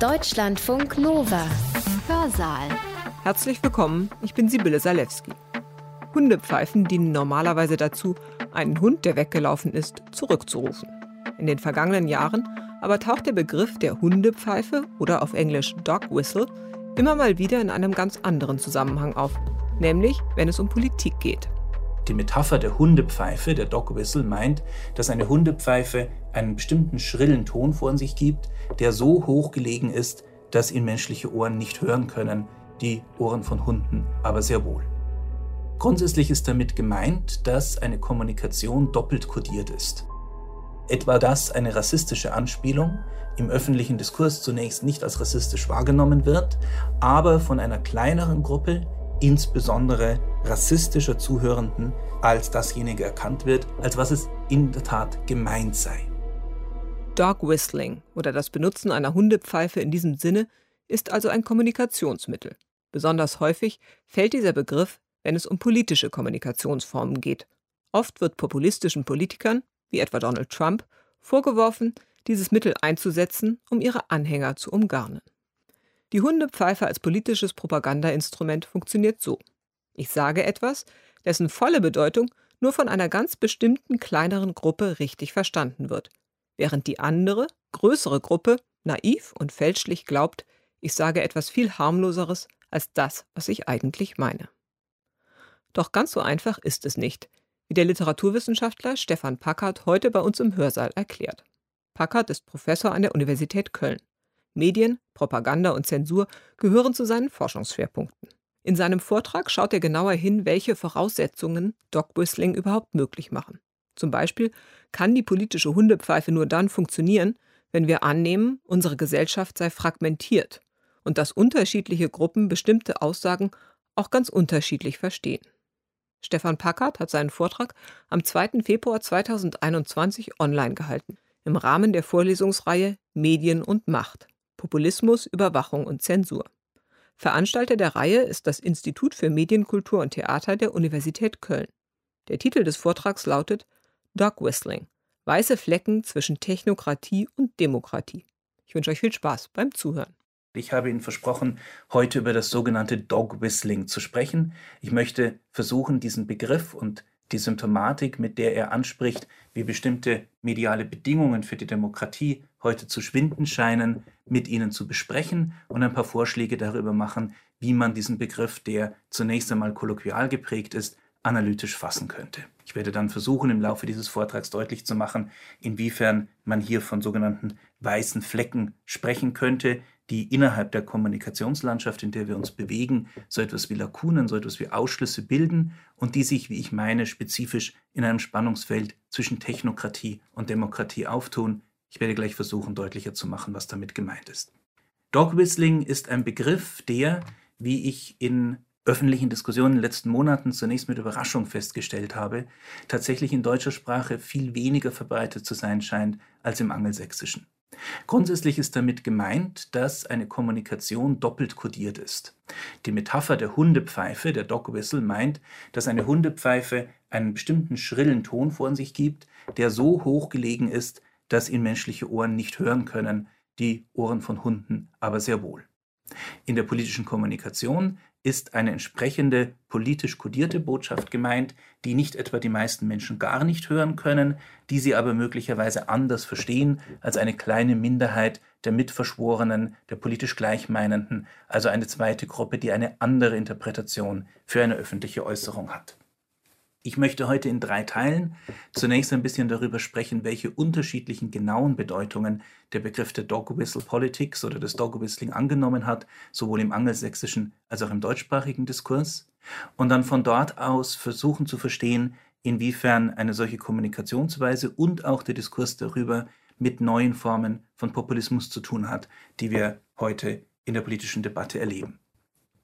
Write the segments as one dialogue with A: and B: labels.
A: Deutschlandfunk Nova. Hörsaal.
B: Herzlich willkommen, ich bin Sibylle Salewski. Hundepfeifen dienen normalerweise dazu, einen Hund, der weggelaufen ist, zurückzurufen. In den vergangenen Jahren aber taucht der Begriff der Hundepfeife oder auf Englisch Dog Whistle immer mal wieder in einem ganz anderen Zusammenhang auf, nämlich wenn es um Politik geht.
C: Die Metapher der Hundepfeife, der Dog Whistle, meint, dass eine Hundepfeife einen bestimmten schrillen Ton vor sich gibt, der so hoch gelegen ist, dass ihn menschliche Ohren nicht hören können, die Ohren von Hunden aber sehr wohl. Grundsätzlich ist damit gemeint, dass eine Kommunikation doppelt kodiert ist. Etwa dass eine rassistische Anspielung im öffentlichen Diskurs zunächst nicht als rassistisch wahrgenommen wird, aber von einer kleineren Gruppe, insbesondere rassistischer Zuhörenden, als dasjenige erkannt wird, als was es in der Tat gemeint sei.
B: Dog Whistling oder das Benutzen einer Hundepfeife in diesem Sinne ist also ein Kommunikationsmittel. Besonders häufig fällt dieser Begriff, wenn es um politische Kommunikationsformen geht. Oft wird populistischen Politikern, wie etwa Donald Trump, vorgeworfen, dieses Mittel einzusetzen, um ihre Anhänger zu umgarnen. Die Hundepfeife als politisches Propagandainstrument funktioniert so. Ich sage etwas, dessen volle Bedeutung nur von einer ganz bestimmten kleineren Gruppe richtig verstanden wird, während die andere, größere Gruppe naiv und fälschlich glaubt, ich sage etwas viel harmloseres als das, was ich eigentlich meine. Doch ganz so einfach ist es nicht, wie der Literaturwissenschaftler Stefan Packard heute bei uns im Hörsaal erklärt. Packard ist Professor an der Universität Köln. Medien, Propaganda und Zensur gehören zu seinen Forschungsschwerpunkten. In seinem Vortrag schaut er genauer hin, welche Voraussetzungen Dog Whistling überhaupt möglich machen. Zum Beispiel kann die politische Hundepfeife nur dann funktionieren, wenn wir annehmen, unsere Gesellschaft sei fragmentiert und dass unterschiedliche Gruppen bestimmte Aussagen auch ganz unterschiedlich verstehen. Stefan Packard hat seinen Vortrag am 2. Februar 2021 online gehalten, im Rahmen der Vorlesungsreihe Medien und Macht Populismus, Überwachung und Zensur. Veranstalter der Reihe ist das Institut für Medienkultur und Theater der Universität Köln. Der Titel des Vortrags lautet Dog Whistling Weiße Flecken zwischen Technokratie und Demokratie. Ich wünsche euch viel Spaß beim Zuhören.
C: Ich habe Ihnen versprochen, heute über das sogenannte Dog Whistling zu sprechen. Ich möchte versuchen, diesen Begriff und die Symptomatik, mit der er anspricht, wie bestimmte mediale Bedingungen für die Demokratie heute zu schwinden scheinen, mit Ihnen zu besprechen und ein paar Vorschläge darüber machen, wie man diesen Begriff, der zunächst einmal kolloquial geprägt ist, analytisch fassen könnte. Ich werde dann versuchen, im Laufe dieses Vortrags deutlich zu machen, inwiefern man hier von sogenannten weißen Flecken sprechen könnte, die innerhalb der Kommunikationslandschaft, in der wir uns bewegen, so etwas wie Lakunen, so etwas wie Ausschlüsse bilden und die sich, wie ich meine, spezifisch in einem Spannungsfeld zwischen Technokratie und Demokratie auftun. Ich werde gleich versuchen, deutlicher zu machen, was damit gemeint ist. Dog Whistling ist ein Begriff, der, wie ich in öffentlichen Diskussionen in den letzten Monaten zunächst mit Überraschung festgestellt habe, tatsächlich in deutscher Sprache viel weniger verbreitet zu sein scheint als im Angelsächsischen. Grundsätzlich ist damit gemeint, dass eine Kommunikation doppelt kodiert ist. Die Metapher der Hundepfeife, der Dog Whistle, meint, dass eine Hundepfeife einen bestimmten schrillen Ton vor sich gibt, der so hoch gelegen ist, dass ihn menschliche Ohren nicht hören können, die Ohren von Hunden aber sehr wohl. In der politischen Kommunikation ist eine entsprechende politisch kodierte Botschaft gemeint, die nicht etwa die meisten Menschen gar nicht hören können, die sie aber möglicherweise anders verstehen als eine kleine Minderheit der Mitverschworenen, der politisch Gleichmeinenden, also eine zweite Gruppe, die eine andere Interpretation für eine öffentliche Äußerung hat. Ich möchte heute in drei Teilen zunächst ein bisschen darüber sprechen, welche unterschiedlichen genauen Bedeutungen der Begriff der Dog Whistle Politics oder des Dog Whistling angenommen hat, sowohl im angelsächsischen als auch im deutschsprachigen Diskurs. Und dann von dort aus versuchen zu verstehen, inwiefern eine solche Kommunikationsweise und auch der Diskurs darüber mit neuen Formen von Populismus zu tun hat, die wir heute in der politischen Debatte erleben.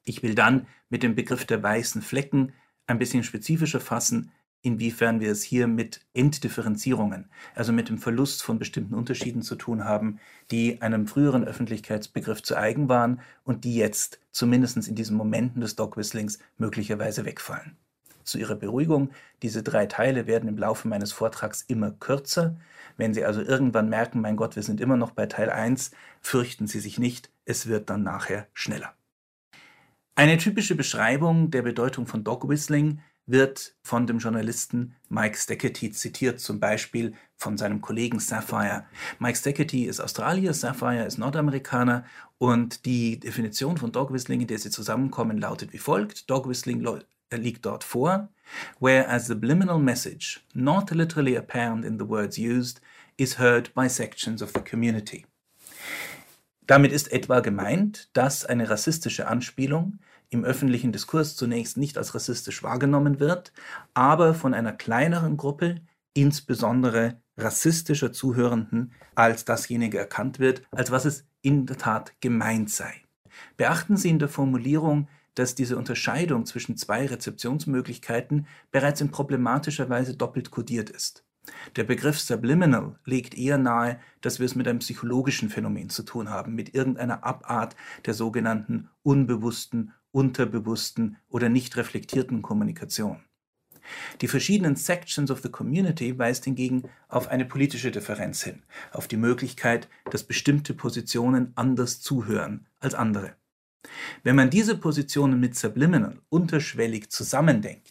C: Ich will dann mit dem Begriff der weißen Flecken ein bisschen spezifischer fassen, inwiefern wir es hier mit Entdifferenzierungen, also mit dem Verlust von bestimmten Unterschieden zu tun haben, die einem früheren Öffentlichkeitsbegriff zu eigen waren und die jetzt, zumindest in diesen Momenten des Dog Whistlings, möglicherweise wegfallen. Zu Ihrer Beruhigung, diese drei Teile werden im Laufe meines Vortrags immer kürzer. Wenn Sie also irgendwann merken, mein Gott, wir sind immer noch bei Teil 1, fürchten Sie sich nicht, es wird dann nachher schneller. Eine typische Beschreibung der Bedeutung von Dog Whistling wird von dem Journalisten Mike Steketty zitiert, zum Beispiel von seinem Kollegen Sapphire. Mike Steketty ist Australier, Sapphire ist Nordamerikaner und die Definition von Dog Whistling, in der sie zusammenkommen, lautet wie folgt. Dog Whistling äh, liegt dort vor, where a subliminal message, not literally apparent in the words used, is heard by sections of the community. Damit ist etwa gemeint, dass eine rassistische Anspielung im öffentlichen Diskurs zunächst nicht als rassistisch wahrgenommen wird, aber von einer kleineren Gruppe, insbesondere rassistischer Zuhörenden, als dasjenige erkannt wird, als was es in der Tat gemeint sei. Beachten Sie in der Formulierung, dass diese Unterscheidung zwischen zwei Rezeptionsmöglichkeiten bereits in problematischer Weise doppelt kodiert ist. Der Begriff Subliminal legt eher nahe, dass wir es mit einem psychologischen Phänomen zu tun haben, mit irgendeiner Abart der sogenannten unbewussten, unterbewussten oder nicht reflektierten Kommunikation. Die verschiedenen Sections of the Community weist hingegen auf eine politische Differenz hin, auf die Möglichkeit, dass bestimmte Positionen anders zuhören als andere. Wenn man diese Positionen mit Subliminal unterschwellig zusammendenkt,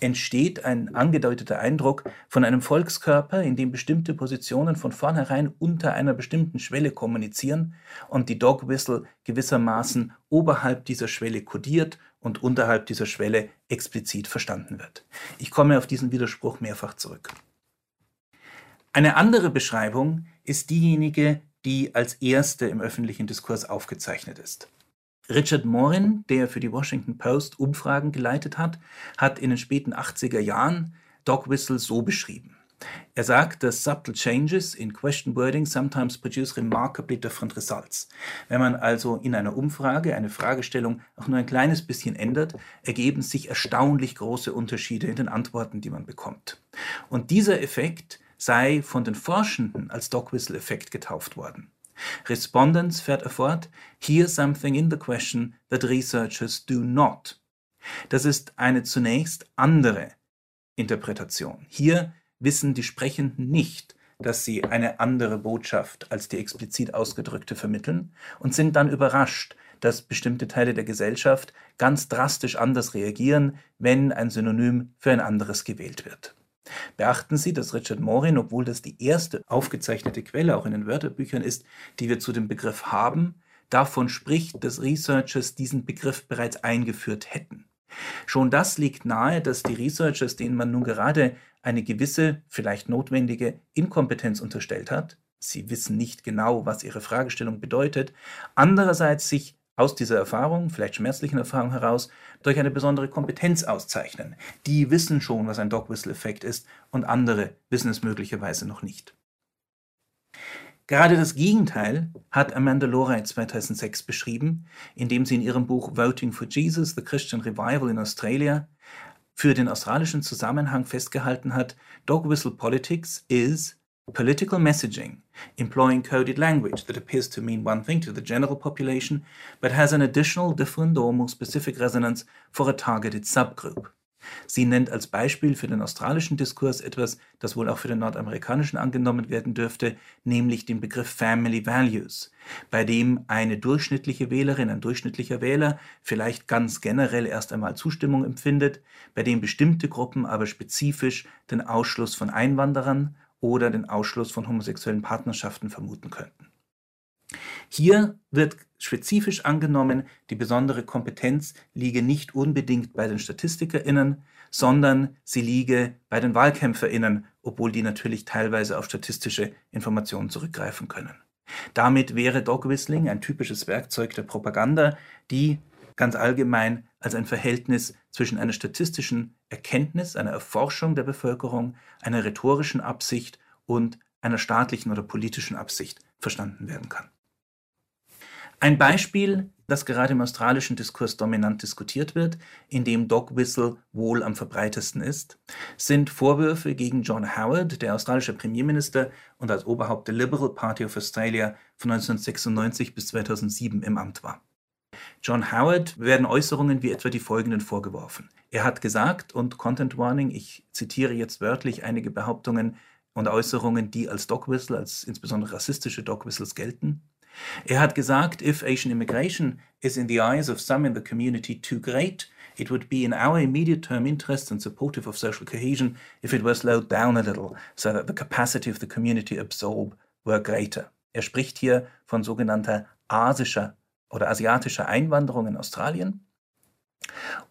C: entsteht ein angedeuteter Eindruck von einem Volkskörper, in dem bestimmte Positionen von vornherein unter einer bestimmten Schwelle kommunizieren und die Dog Whistle gewissermaßen oberhalb dieser Schwelle kodiert und unterhalb dieser Schwelle explizit verstanden wird. Ich komme auf diesen Widerspruch mehrfach zurück. Eine andere Beschreibung ist diejenige, die als erste im öffentlichen Diskurs aufgezeichnet ist. Richard Morin, der für die Washington Post Umfragen geleitet hat, hat in den späten 80er Jahren Dog Whistle so beschrieben. Er sagt, dass subtle changes in question wording sometimes produce remarkably different results. Wenn man also in einer Umfrage eine Fragestellung auch nur ein kleines bisschen ändert, ergeben sich erstaunlich große Unterschiede in den Antworten, die man bekommt. Und dieser Effekt sei von den Forschenden als Dog Whistle Effekt getauft worden. Respondents fährt er fort, hear something in the question that researchers do not. Das ist eine zunächst andere Interpretation. Hier wissen die Sprechenden nicht, dass sie eine andere Botschaft als die explizit ausgedrückte vermitteln und sind dann überrascht, dass bestimmte Teile der Gesellschaft ganz drastisch anders reagieren, wenn ein Synonym für ein anderes gewählt wird. Beachten Sie, dass Richard Morin, obwohl das die erste aufgezeichnete Quelle auch in den Wörterbüchern ist, die wir zu dem Begriff haben, davon spricht, dass Researchers diesen Begriff bereits eingeführt hätten. Schon das liegt nahe, dass die Researchers, denen man nun gerade eine gewisse, vielleicht notwendige Inkompetenz unterstellt hat, sie wissen nicht genau, was ihre Fragestellung bedeutet, andererseits sich aus dieser Erfahrung, vielleicht schmerzlichen Erfahrung heraus, durch eine besondere Kompetenz auszeichnen. Die wissen schon, was ein Dog-Whistle-Effekt ist und andere wissen es möglicherweise noch nicht. Gerade das Gegenteil hat Amanda Lorey 2006 beschrieben, indem sie in ihrem Buch Voting for Jesus, The Christian Revival in Australia für den australischen Zusammenhang festgehalten hat, Dog Whistle Politics is Political messaging, employing coded language that appears to mean one thing to the general population, but has an additional, different or more specific resonance for a targeted subgroup. Sie nennt als Beispiel für den australischen Diskurs etwas, das wohl auch für den nordamerikanischen angenommen werden dürfte, nämlich den Begriff Family Values, bei dem eine durchschnittliche Wählerin, ein durchschnittlicher Wähler vielleicht ganz generell erst einmal Zustimmung empfindet, bei dem bestimmte Gruppen aber spezifisch den Ausschluss von Einwanderern oder den Ausschluss von homosexuellen Partnerschaften vermuten könnten. Hier wird spezifisch angenommen, die besondere Kompetenz liege nicht unbedingt bei den Statistikerinnen, sondern sie liege bei den Wahlkämpferinnen, obwohl die natürlich teilweise auf statistische Informationen zurückgreifen können. Damit wäre Dog Whistling ein typisches Werkzeug der Propaganda, die ganz allgemein als ein Verhältnis zwischen einer statistischen Erkenntnis, einer Erforschung der Bevölkerung, einer rhetorischen Absicht und einer staatlichen oder politischen Absicht verstanden werden kann. Ein Beispiel, das gerade im australischen Diskurs dominant diskutiert wird, in dem Dog Whistle wohl am verbreitesten ist, sind Vorwürfe gegen John Howard, der australische Premierminister und als Oberhaupt der Liberal Party of Australia von 1996 bis 2007 im Amt war. John Howard werden Äußerungen wie etwa die folgenden vorgeworfen. Er hat gesagt, und Content Warning, ich zitiere jetzt wörtlich einige Behauptungen und Äußerungen, die als Dog Whistle, als insbesondere rassistische Dog Whistles gelten. Er hat gesagt, if Asian immigration is in the eyes of some in the community too great, it would be in our immediate term interest and supportive of social cohesion if it were slowed down a little, so that the capacity of the community absorb were greater. Er spricht hier von sogenannter asischer oder asiatischer Einwanderung in Australien.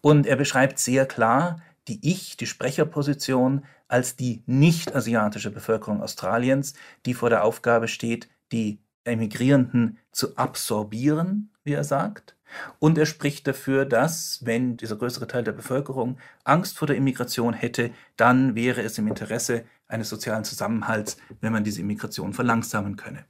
C: Und er beschreibt sehr klar die Ich, die Sprecherposition, als die nicht-asiatische Bevölkerung Australiens, die vor der Aufgabe steht, die Emigrierenden zu absorbieren, wie er sagt. Und er spricht dafür, dass, wenn dieser größere Teil der Bevölkerung Angst vor der Immigration hätte, dann wäre es im Interesse eines sozialen Zusammenhalts, wenn man diese Immigration verlangsamen könne.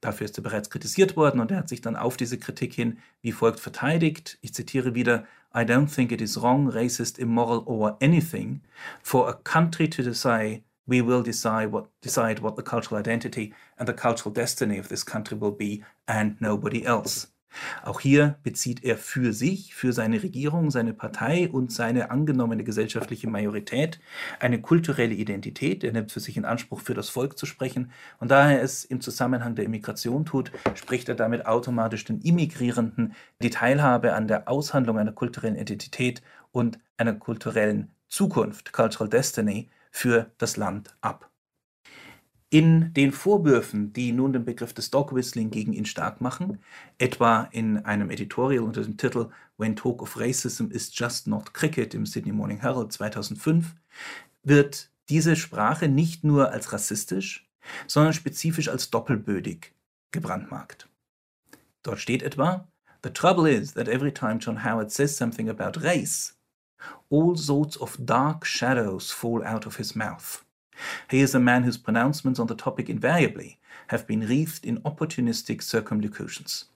C: Dafür ist er bereits kritisiert worden und er hat sich dann auf diese Kritik hin wie folgt verteidigt. Ich zitiere wieder, I don't think it is wrong, racist, immoral or anything for a country to decide we will decide what, decide what the cultural identity and the cultural destiny of this country will be and nobody else. Auch hier bezieht er für sich, für seine Regierung, seine Partei und seine angenommene gesellschaftliche Majorität eine kulturelle Identität. Er nimmt für sich in Anspruch, für das Volk zu sprechen. Und da er es im Zusammenhang der Immigration tut, spricht er damit automatisch den Immigrierenden die Teilhabe an der Aushandlung einer kulturellen Identität und einer kulturellen Zukunft, Cultural Destiny, für das Land ab. In den Vorwürfen, die nun den Begriff des Dog Whistling gegen ihn stark machen, etwa in einem Editorial unter dem Titel When Talk of Racism is Just Not Cricket im Sydney Morning Herald 2005, wird diese Sprache nicht nur als rassistisch, sondern spezifisch als doppelbödig gebrandmarkt. Dort steht etwa, The trouble is that every time John Howard says something about race, all sorts of dark shadows fall out of his mouth. He is a man whose pronouncements on the topic invariably have been wreathed in opportunistic circumlocutions.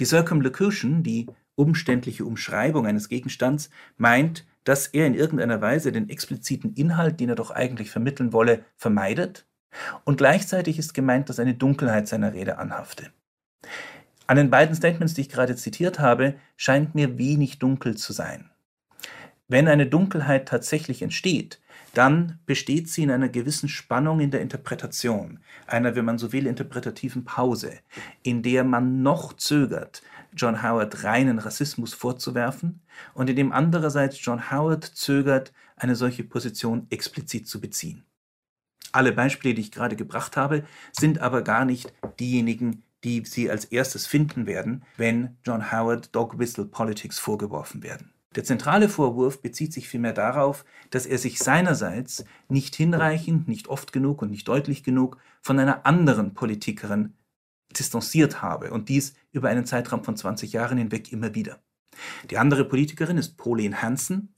C: Die Circumlocution, die umständliche Umschreibung eines Gegenstands, meint, dass er in irgendeiner Weise den expliziten Inhalt, den er doch eigentlich vermitteln wolle, vermeidet, und gleichzeitig ist gemeint, dass eine Dunkelheit seiner Rede anhafte. An den beiden Statements, die ich gerade zitiert habe, scheint mir wenig dunkel zu sein. Wenn eine Dunkelheit tatsächlich entsteht, dann besteht sie in einer gewissen Spannung in der Interpretation, einer, wenn man so will, interpretativen Pause, in der man noch zögert, John Howard reinen Rassismus vorzuwerfen und in dem andererseits John Howard zögert, eine solche Position explizit zu beziehen. Alle Beispiele, die ich gerade gebracht habe, sind aber gar nicht diejenigen, die Sie als erstes finden werden, wenn John Howard Dog Whistle Politics vorgeworfen werden. Der zentrale Vorwurf bezieht sich vielmehr darauf, dass er sich seinerseits nicht hinreichend, nicht oft genug und nicht deutlich genug von einer anderen Politikerin distanziert habe und dies über einen Zeitraum von 20 Jahren hinweg immer wieder. Die andere Politikerin ist Pauline Hanson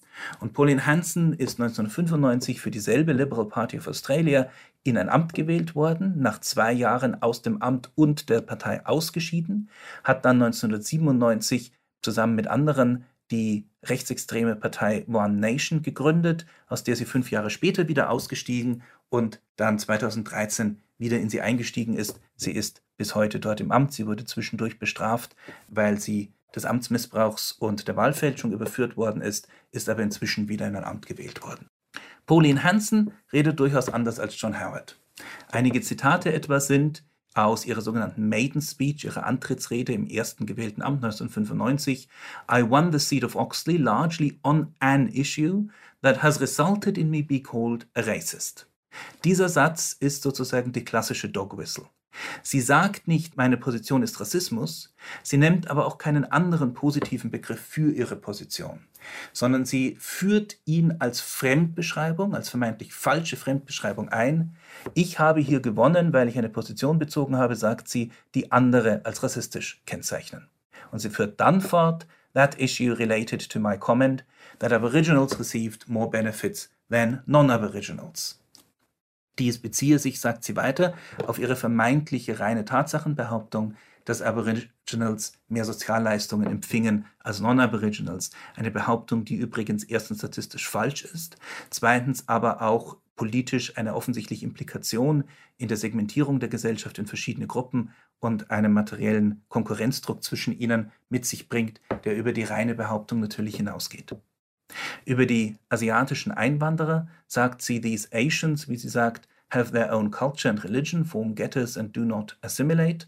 C: und Pauline Hanson ist 1995 für dieselbe Liberal Party of Australia in ein Amt gewählt worden, nach zwei Jahren aus dem Amt und der Partei ausgeschieden, hat dann 1997 zusammen mit anderen die rechtsextreme Partei One Nation gegründet, aus der sie fünf Jahre später wieder ausgestiegen und dann 2013 wieder in sie eingestiegen ist. Sie ist bis heute dort im Amt. Sie wurde zwischendurch bestraft, weil sie des Amtsmissbrauchs und der Wahlfälschung überführt worden ist, ist aber inzwischen wieder in ein Amt gewählt worden. Pauline Hansen redet durchaus anders als John Howard. Einige Zitate etwa sind, aus ihrer sogenannten Maiden Speech, ihrer Antrittsrede im ersten gewählten Amt 1995. I won the seat of Oxley largely on an issue that has resulted in me being called a racist. Dieser Satz ist sozusagen die klassische Dog Whistle. Sie sagt nicht, meine Position ist Rassismus, sie nimmt aber auch keinen anderen positiven Begriff für ihre Position, sondern sie führt ihn als Fremdbeschreibung, als vermeintlich falsche Fremdbeschreibung ein. Ich habe hier gewonnen, weil ich eine Position bezogen habe, sagt sie, die andere als rassistisch kennzeichnen. Und sie führt dann fort, that issue related to my comment that Aboriginals received more benefits than non-Aboriginals. Dies beziehe sich, sagt sie weiter, auf ihre vermeintliche reine Tatsachenbehauptung, dass Aboriginals mehr Sozialleistungen empfingen als Non-Aboriginals. Eine Behauptung, die übrigens erstens statistisch falsch ist, zweitens aber auch politisch eine offensichtliche Implikation in der Segmentierung der Gesellschaft in verschiedene Gruppen und einen materiellen Konkurrenzdruck zwischen ihnen mit sich bringt, der über die reine Behauptung natürlich hinausgeht. Über die asiatischen Einwanderer sagt sie, these Asians, wie sie sagt, have their own culture and religion, form getters and do not assimilate.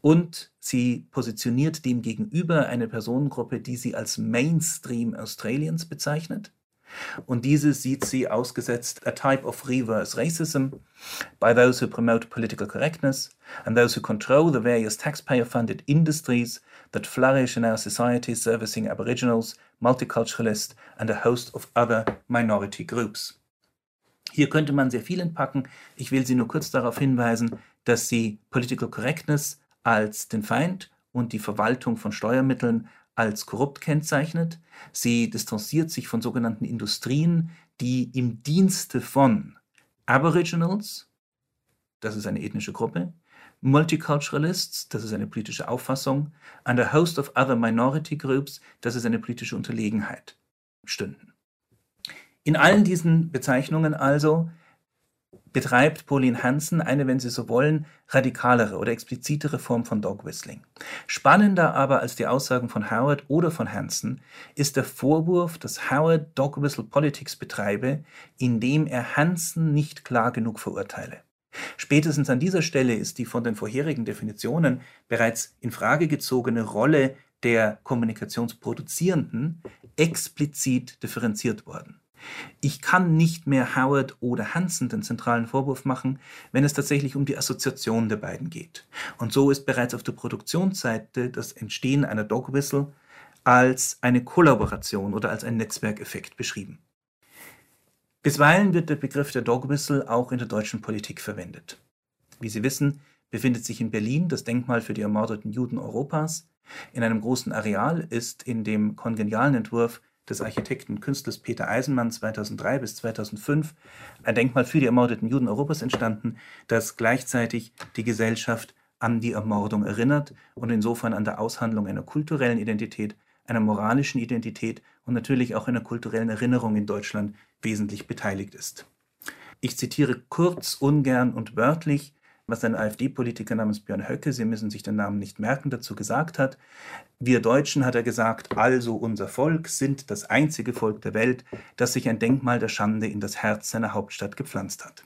C: Und sie positioniert dem gegenüber eine Personengruppe, die sie als Mainstream Australians bezeichnet. Und diese sieht sie ausgesetzt a type of reverse racism by those who promote political correctness and those who control the various taxpayer-funded industries that flourish in our society servicing Aboriginals, multiculturalists and a host of other minority groups. Hier könnte man sehr viel entpacken. Ich will Sie nur kurz darauf hinweisen, dass sie Political Correctness als den Feind und die Verwaltung von Steuermitteln als korrupt kennzeichnet. Sie distanziert sich von sogenannten Industrien, die im Dienste von Aboriginals, das ist eine ethnische Gruppe, Multiculturalists, das ist eine politische Auffassung, and a host of other minority groups, das ist eine politische Unterlegenheit, stünden. In allen diesen Bezeichnungen also betreibt Pauline Hansen eine, wenn Sie so wollen, radikalere oder explizitere Form von Dog Whistling. Spannender aber als die Aussagen von Howard oder von Hansen ist der Vorwurf, dass Howard Dog Whistle Politics betreibe, indem er Hansen nicht klar genug verurteile. Spätestens an dieser Stelle ist die von den vorherigen Definitionen bereits in Frage gezogene Rolle der Kommunikationsproduzierenden explizit differenziert worden. Ich kann nicht mehr Howard oder Hansen den zentralen Vorwurf machen, wenn es tatsächlich um die Assoziation der beiden geht. Und so ist bereits auf der Produktionsseite das Entstehen einer Dog Whistle als eine Kollaboration oder als ein Netzwerkeffekt beschrieben. Bisweilen wird der Begriff der Dog Whistle auch in der deutschen Politik verwendet. Wie Sie wissen, befindet sich in Berlin das Denkmal für die ermordeten Juden Europas. In einem großen Areal ist in dem kongenialen Entwurf des Architekten Künstlers Peter Eisenmann 2003 bis 2005 ein Denkmal für die ermordeten Juden Europas entstanden, das gleichzeitig die Gesellschaft an die Ermordung erinnert und insofern an der Aushandlung einer kulturellen Identität, einer moralischen Identität und natürlich auch einer kulturellen Erinnerung in Deutschland wesentlich beteiligt ist. Ich zitiere kurz, ungern und wörtlich was ein AfD-Politiker namens Björn Höcke, Sie müssen sich den Namen nicht merken, dazu gesagt hat. Wir Deutschen, hat er gesagt, also unser Volk, sind das einzige Volk der Welt, das sich ein Denkmal der Schande in das Herz seiner Hauptstadt gepflanzt hat.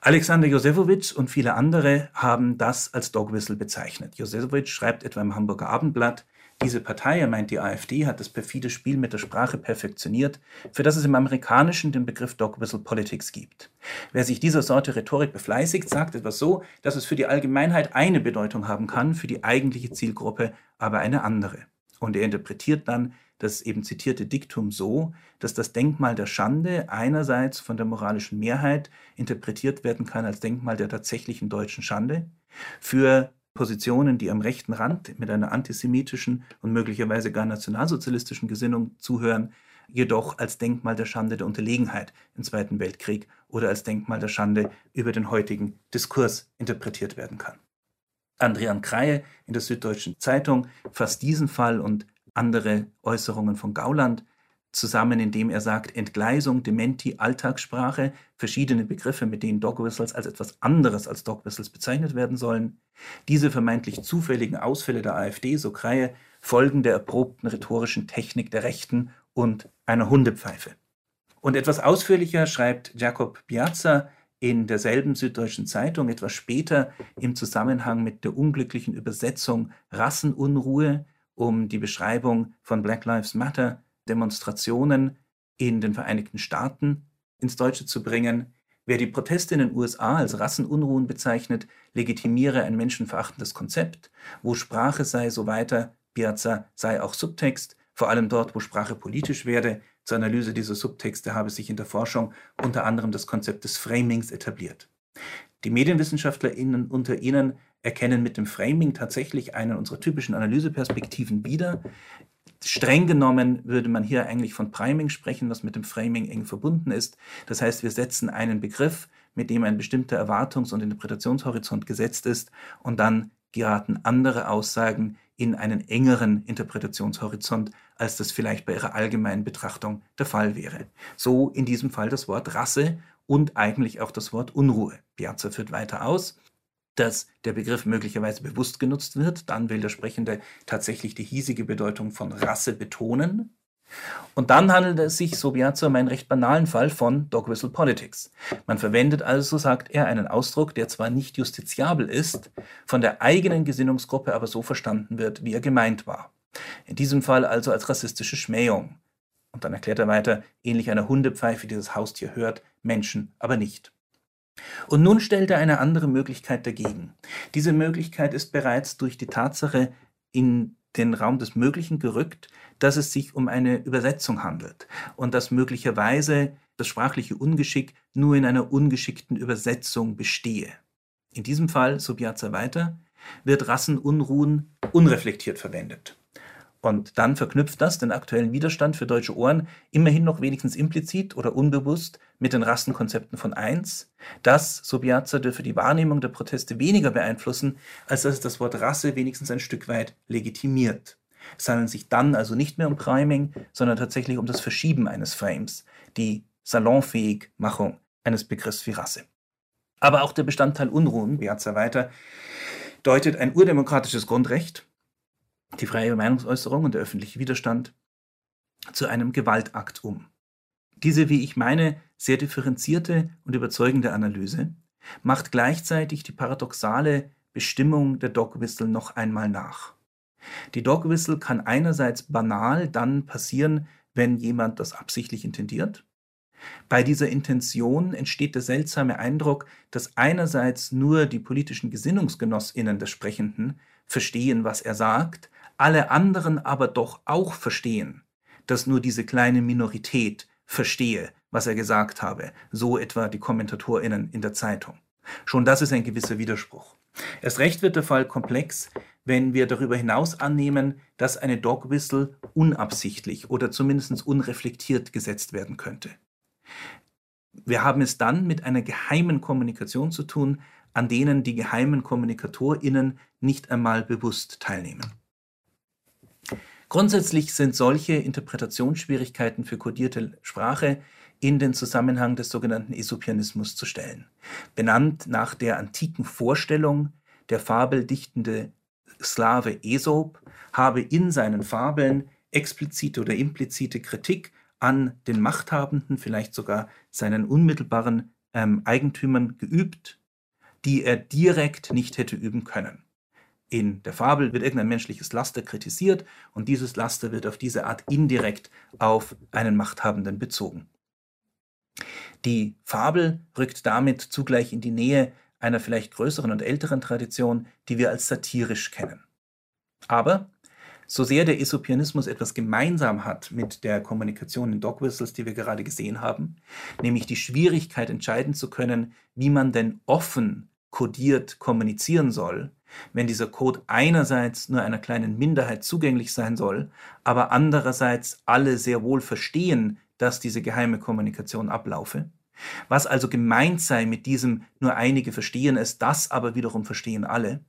C: Alexander Josefowitsch und viele andere haben das als Dogwhistle bezeichnet. Josefowitsch schreibt etwa im Hamburger Abendblatt, diese Partei, er meint die AfD, hat das perfide Spiel mit der Sprache perfektioniert, für das es im Amerikanischen den Begriff Dog Whistle Politics gibt. Wer sich dieser Sorte Rhetorik befleißigt, sagt etwas so, dass es für die Allgemeinheit eine Bedeutung haben kann, für die eigentliche Zielgruppe aber eine andere. Und er interpretiert dann das eben zitierte Diktum so, dass das Denkmal der Schande einerseits von der moralischen Mehrheit interpretiert werden kann als Denkmal der tatsächlichen deutschen Schande, für Positionen, die am rechten Rand mit einer antisemitischen und möglicherweise gar nationalsozialistischen Gesinnung zuhören, jedoch als Denkmal der Schande der Unterlegenheit im Zweiten Weltkrieg oder als Denkmal der Schande über den heutigen Diskurs interpretiert werden kann. Andrian Kreie in der Süddeutschen Zeitung fasst diesen Fall und andere Äußerungen von Gauland zusammen, indem er sagt, Entgleisung, Dementi, Alltagssprache, verschiedene Begriffe, mit denen Dog Whistles als etwas anderes als Dog Whistles bezeichnet werden sollen. Diese vermeintlich zufälligen Ausfälle der AfD, so Kreie, folgen der erprobten rhetorischen Technik der Rechten und einer Hundepfeife. Und etwas ausführlicher schreibt Jakob Piazza in derselben Süddeutschen Zeitung etwas später im Zusammenhang mit der unglücklichen Übersetzung Rassenunruhe um die Beschreibung von Black Lives Matter Demonstrationen in den Vereinigten Staaten ins Deutsche zu bringen. Wer die Proteste in den USA als Rassenunruhen bezeichnet, legitimiere ein menschenverachtendes Konzept. Wo Sprache sei, so weiter, Piazza sei auch Subtext, vor allem dort, wo Sprache politisch werde. Zur Analyse dieser Subtexte habe sich in der Forschung unter anderem das Konzept des Framings etabliert. Die MedienwissenschaftlerInnen unter Ihnen erkennen mit dem Framing tatsächlich einen unserer typischen Analyseperspektiven wieder. Streng genommen würde man hier eigentlich von Priming sprechen, was mit dem Framing eng verbunden ist. Das heißt, wir setzen einen Begriff, mit dem ein bestimmter Erwartungs- und Interpretationshorizont gesetzt ist, und dann geraten andere Aussagen in einen engeren Interpretationshorizont, als das vielleicht bei ihrer allgemeinen Betrachtung der Fall wäre. So in diesem Fall das Wort Rasse und eigentlich auch das Wort Unruhe. Piazza führt weiter aus. Dass der Begriff möglicherweise bewusst genutzt wird. Dann will der Sprechende tatsächlich die hiesige Bedeutung von Rasse betonen. Und dann handelt es sich, so Biazzo, um einen recht banalen Fall von Dog Whistle Politics. Man verwendet also, sagt er, einen Ausdruck, der zwar nicht justiziabel ist, von der eigenen Gesinnungsgruppe aber so verstanden wird, wie er gemeint war. In diesem Fall also als rassistische Schmähung. Und dann erklärt er weiter, ähnlich einer Hundepfeife, die das Haustier hört, Menschen aber nicht. Und nun stellt er eine andere Möglichkeit dagegen. Diese Möglichkeit ist bereits durch die Tatsache in den Raum des Möglichen gerückt, dass es sich um eine Übersetzung handelt und dass möglicherweise das sprachliche Ungeschick nur in einer ungeschickten Übersetzung bestehe. In diesem Fall, so Piazza weiter, wird Rassenunruhen unreflektiert verwendet. Und dann verknüpft das den aktuellen Widerstand für deutsche Ohren immerhin noch wenigstens implizit oder unbewusst mit den Rassenkonzepten von 1. Das, so Piazza, dürfe die Wahrnehmung der Proteste weniger beeinflussen, als dass es das Wort Rasse wenigstens ein Stück weit legitimiert. Es handelt sich dann also nicht mehr um Priming, sondern tatsächlich um das Verschieben eines Frames, die Salonfähigmachung eines Begriffs wie Rasse. Aber auch der Bestandteil Unruhen, Piazza weiter, deutet ein urdemokratisches Grundrecht, die freie Meinungsäußerung und der öffentliche Widerstand zu einem Gewaltakt um. Diese, wie ich meine, sehr differenzierte und überzeugende Analyse macht gleichzeitig die paradoxale Bestimmung der Dog Whistle noch einmal nach. Die Dog Whistle kann einerseits banal dann passieren, wenn jemand das absichtlich intendiert. Bei dieser Intention entsteht der seltsame Eindruck, dass einerseits nur die politischen Gesinnungsgenossinnen des Sprechenden verstehen, was er sagt, alle anderen aber doch auch verstehen, dass nur diese kleine Minorität verstehe, was er gesagt habe, so etwa die Kommentatorinnen in der Zeitung. Schon das ist ein gewisser Widerspruch. Erst recht wird der Fall komplex, wenn wir darüber hinaus annehmen, dass eine Dog Whistle unabsichtlich oder zumindest unreflektiert gesetzt werden könnte. Wir haben es dann mit einer geheimen Kommunikation zu tun, an denen die geheimen KommunikatorInnen nicht einmal bewusst teilnehmen. Grundsätzlich sind solche Interpretationsschwierigkeiten für kodierte Sprache in den Zusammenhang des sogenannten Esopianismus zu stellen. Benannt nach der antiken Vorstellung, der fabeldichtende Slave Aesop habe in seinen Fabeln explizite oder implizite Kritik an den Machthabenden, vielleicht sogar seinen unmittelbaren ähm, Eigentümern geübt, die er direkt nicht hätte üben können. In der Fabel wird irgendein menschliches Laster kritisiert und dieses Laster wird auf diese Art indirekt auf einen Machthabenden bezogen. Die Fabel rückt damit zugleich in die Nähe einer vielleicht größeren und älteren Tradition, die wir als satirisch kennen. Aber so sehr der Esopianismus etwas gemeinsam hat mit der Kommunikation in Dog Whistles, die wir gerade gesehen haben, nämlich die Schwierigkeit entscheiden zu können, wie man denn offen kodiert kommunizieren soll, wenn dieser Code einerseits nur einer kleinen Minderheit zugänglich sein soll, aber andererseits alle sehr wohl verstehen, dass diese geheime Kommunikation ablaufe. Was also gemeint sei mit diesem nur einige verstehen es, das aber wiederum verstehen alle.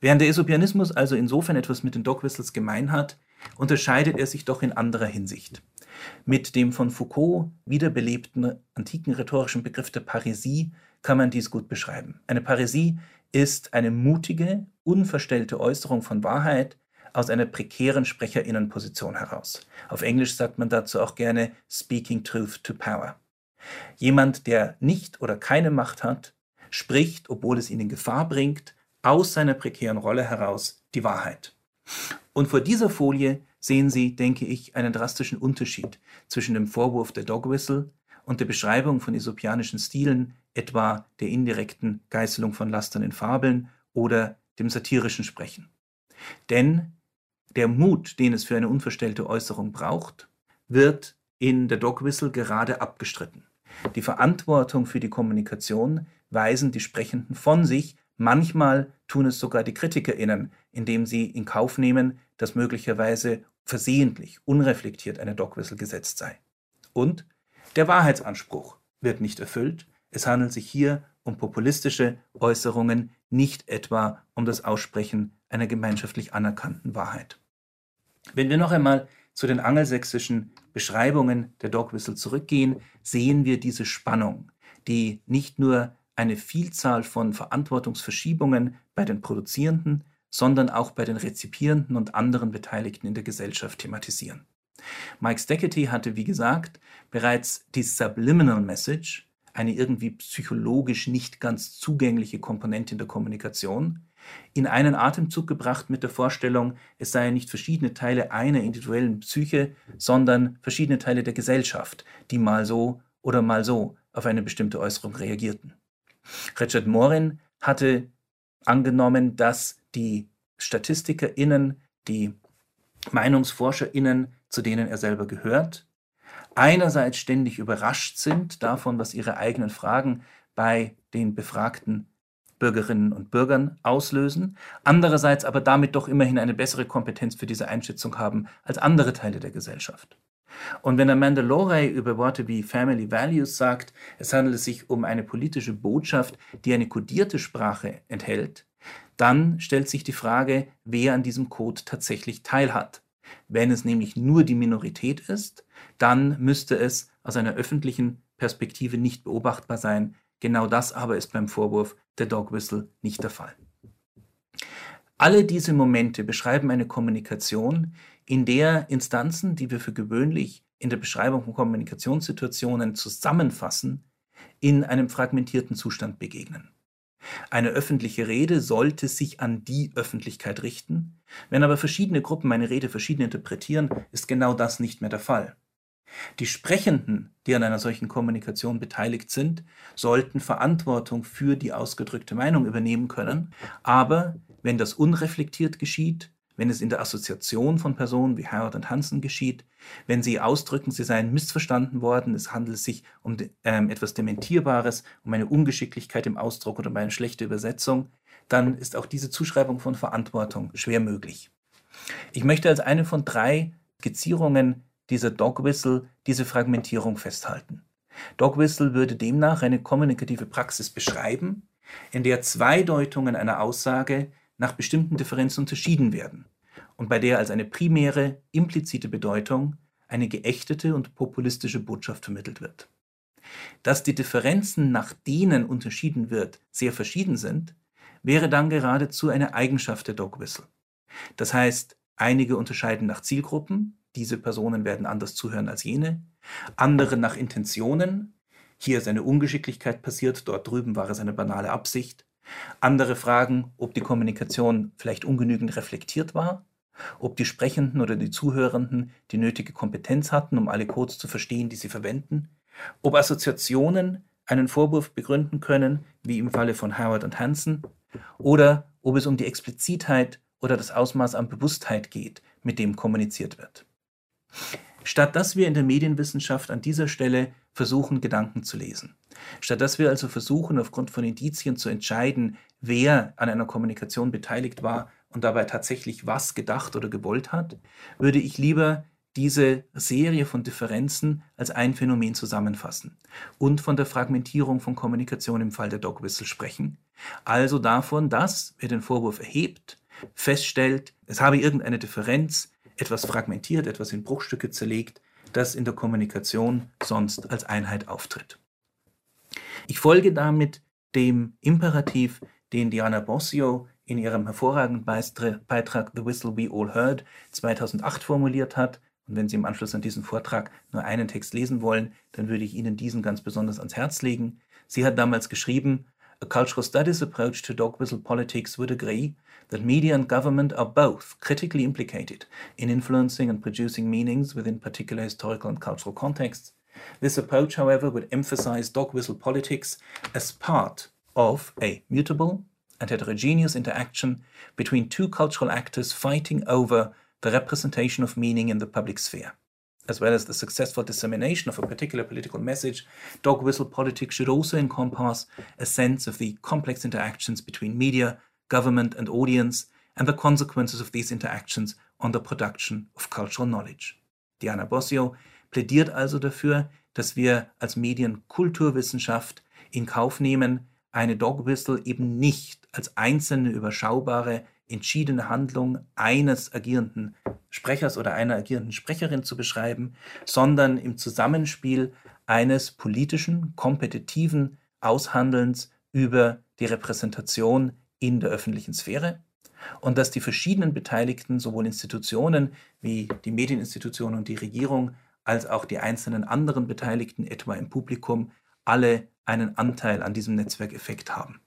C: Während der Esopianismus also insofern etwas mit den Dog Whistles gemein hat, unterscheidet er sich doch in anderer Hinsicht. Mit dem von Foucault wiederbelebten antiken rhetorischen Begriff der Parisie kann man dies gut beschreiben. Eine Parisie ist eine mutige, unverstellte Äußerung von Wahrheit aus einer prekären Sprecherinnenposition heraus. Auf Englisch sagt man dazu auch gerne Speaking Truth to Power. Jemand, der nicht oder keine Macht hat, spricht, obwohl es ihn in Gefahr bringt, aus seiner prekären Rolle heraus die Wahrheit. Und vor dieser Folie sehen Sie, denke ich, einen drastischen Unterschied zwischen dem Vorwurf der Dog Whistle und der Beschreibung von isopianischen Stilen, etwa der indirekten Geißelung von Lastern in Fabeln oder dem satirischen Sprechen. Denn der Mut, den es für eine unverstellte Äußerung braucht, wird in der Dog Whistle gerade abgestritten. Die Verantwortung für die Kommunikation weisen die Sprechenden von sich, manchmal tun es sogar die KritikerInnen, indem sie in Kauf nehmen, dass möglicherweise versehentlich, unreflektiert eine Dog Whistle gesetzt sei. Und der Wahrheitsanspruch wird nicht erfüllt. Es handelt sich hier um populistische Äußerungen, nicht etwa um das Aussprechen einer gemeinschaftlich anerkannten Wahrheit. Wenn wir noch einmal zu den angelsächsischen Beschreibungen der Dog Whistle zurückgehen, sehen wir diese Spannung, die nicht nur eine Vielzahl von Verantwortungsverschiebungen bei den Produzierenden, sondern auch bei den Rezipierenden und anderen Beteiligten in der Gesellschaft thematisieren. Mike Steckety hatte, wie gesagt, bereits die Subliminal Message, eine irgendwie psychologisch nicht ganz zugängliche Komponente in der Kommunikation, in einen Atemzug gebracht mit der Vorstellung, es seien nicht verschiedene Teile einer individuellen Psyche, sondern verschiedene Teile der Gesellschaft, die mal so oder mal so auf eine bestimmte Äußerung reagierten. Richard Morin hatte angenommen, dass die StatistikerInnen, die MeinungsforscherInnen, zu denen er selber gehört, einerseits ständig überrascht sind davon, was ihre eigenen Fragen bei den befragten Bürgerinnen und Bürgern auslösen, andererseits aber damit doch immerhin eine bessere Kompetenz für diese Einschätzung haben als andere Teile der Gesellschaft. Und wenn Amanda Lorey über Worte wie Family Values sagt, es handelt sich um eine politische Botschaft, die eine kodierte Sprache enthält, dann stellt sich die Frage, wer an diesem Code tatsächlich teilhat. Wenn es nämlich nur die Minorität ist, dann müsste es aus einer öffentlichen Perspektive nicht beobachtbar sein. Genau das aber ist beim Vorwurf der Dog Whistle nicht der Fall. Alle diese Momente beschreiben eine Kommunikation, in der Instanzen, die wir für gewöhnlich in der Beschreibung von Kommunikationssituationen zusammenfassen, in einem fragmentierten Zustand begegnen. Eine öffentliche Rede sollte sich an die Öffentlichkeit richten. Wenn aber verschiedene Gruppen eine Rede verschieden interpretieren, ist genau das nicht mehr der Fall. Die Sprechenden, die an einer solchen Kommunikation beteiligt sind, sollten Verantwortung für die ausgedrückte Meinung übernehmen können, aber wenn das unreflektiert geschieht, wenn es in der Assoziation von Personen wie Howard und Hansen geschieht, wenn sie ausdrücken, sie seien missverstanden worden, es handelt sich um ähm, etwas Dementierbares, um eine Ungeschicklichkeit im Ausdruck oder um eine schlechte Übersetzung, dann ist auch diese Zuschreibung von Verantwortung schwer möglich. Ich möchte als eine von drei Skizzierungen dieser Dog Whistle diese Fragmentierung festhalten. Dog Whistle würde demnach eine kommunikative Praxis beschreiben, in der Zweideutungen einer Aussage nach bestimmten Differenzen unterschieden werden und bei der als eine primäre, implizite Bedeutung eine geächtete und populistische Botschaft vermittelt wird. Dass die Differenzen, nach denen unterschieden wird, sehr verschieden sind, wäre dann geradezu eine Eigenschaft der Dog Whistle. Das heißt, einige unterscheiden nach Zielgruppen, diese Personen werden anders zuhören als jene, andere nach Intentionen, hier ist eine Ungeschicklichkeit passiert, dort drüben war es eine banale Absicht, andere fragen, ob die Kommunikation vielleicht ungenügend reflektiert war, ob die Sprechenden oder die Zuhörenden die nötige Kompetenz hatten, um alle Codes zu verstehen, die sie verwenden, ob Assoziationen einen Vorwurf begründen können, wie im Falle von Howard und Hansen, oder ob es um die Explizitheit oder das Ausmaß an Bewusstheit geht, mit dem kommuniziert wird. Statt dass wir in der Medienwissenschaft an dieser Stelle versuchen, Gedanken zu lesen, statt dass wir also versuchen, aufgrund von Indizien zu entscheiden, wer an einer Kommunikation beteiligt war und dabei tatsächlich was gedacht oder gewollt hat, würde ich lieber diese Serie von Differenzen als ein Phänomen zusammenfassen und von der Fragmentierung von Kommunikation im Fall der Dog Whistle sprechen. Also davon, dass, wer den Vorwurf erhebt, feststellt, es habe irgendeine Differenz, etwas fragmentiert, etwas in Bruchstücke zerlegt, das in der Kommunikation sonst als Einheit auftritt. Ich folge damit dem Imperativ, den Diana Bossio in ihrem hervorragenden Beitrag The Whistle We All Heard 2008 formuliert hat. Und wenn Sie im Anschluss an diesen Vortrag nur einen Text lesen wollen, dann würde ich Ihnen diesen ganz besonders ans Herz legen. Sie hat damals geschrieben, A cultural studies approach to dog whistle politics would agree that media and government are both critically implicated in influencing and producing meanings within particular historical and cultural contexts. This approach, however, would emphasize dog whistle politics as part of a mutable and heterogeneous interaction between two cultural actors fighting over the representation of meaning in the public sphere. As well as the successful dissemination of a particular political message, dog whistle politics should also encompass a sense of the complex interactions between media, government, and audience, and the consequences of these interactions on the production of cultural knowledge. Diana Bossio plädiert also dafür, dass wir als Medienkulturwissenschaft in Kauf nehmen, eine Dog Whistle eben nicht als einzelne überschaubare, entschiedene Handlung eines agierenden Sprechers oder einer agierenden Sprecherin zu beschreiben, sondern im Zusammenspiel eines politischen, kompetitiven Aushandelns über die Repräsentation in der öffentlichen Sphäre und dass die verschiedenen Beteiligten, sowohl Institutionen wie die Medieninstitutionen und die Regierung, als auch die einzelnen anderen Beteiligten, etwa im Publikum, alle einen Anteil an diesem Netzwerkeffekt haben.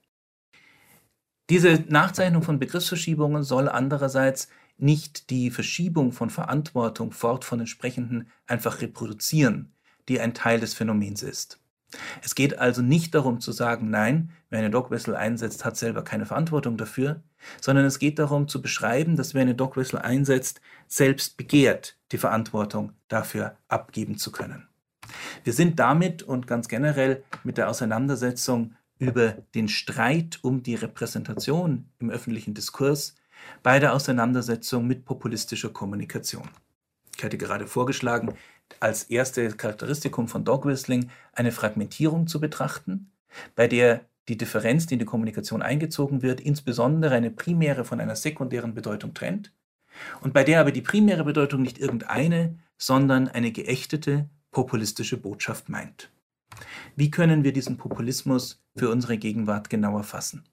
C: Diese Nachzeichnung von Begriffsverschiebungen soll andererseits nicht die Verschiebung von Verantwortung fort von entsprechenden einfach reproduzieren, die ein Teil des Phänomens ist. Es geht also nicht darum zu sagen, nein, wer eine Dogwhistle einsetzt, hat selber keine Verantwortung dafür, sondern es geht darum zu beschreiben, dass wer eine Dogwhistle einsetzt, selbst begehrt, die Verantwortung dafür abgeben zu können. Wir sind damit und ganz generell mit der Auseinandersetzung über den Streit um die Repräsentation im öffentlichen Diskurs bei der Auseinandersetzung mit populistischer Kommunikation. Ich hatte gerade vorgeschlagen, als erste Charakteristikum von Dog Whistling eine Fragmentierung zu betrachten, bei der die Differenz, die in die Kommunikation eingezogen wird, insbesondere eine primäre von einer sekundären Bedeutung trennt und bei der aber die primäre Bedeutung nicht irgendeine, sondern eine geächtete populistische Botschaft meint. Wie können wir diesen Populismus für unsere Gegenwart genauer fassen?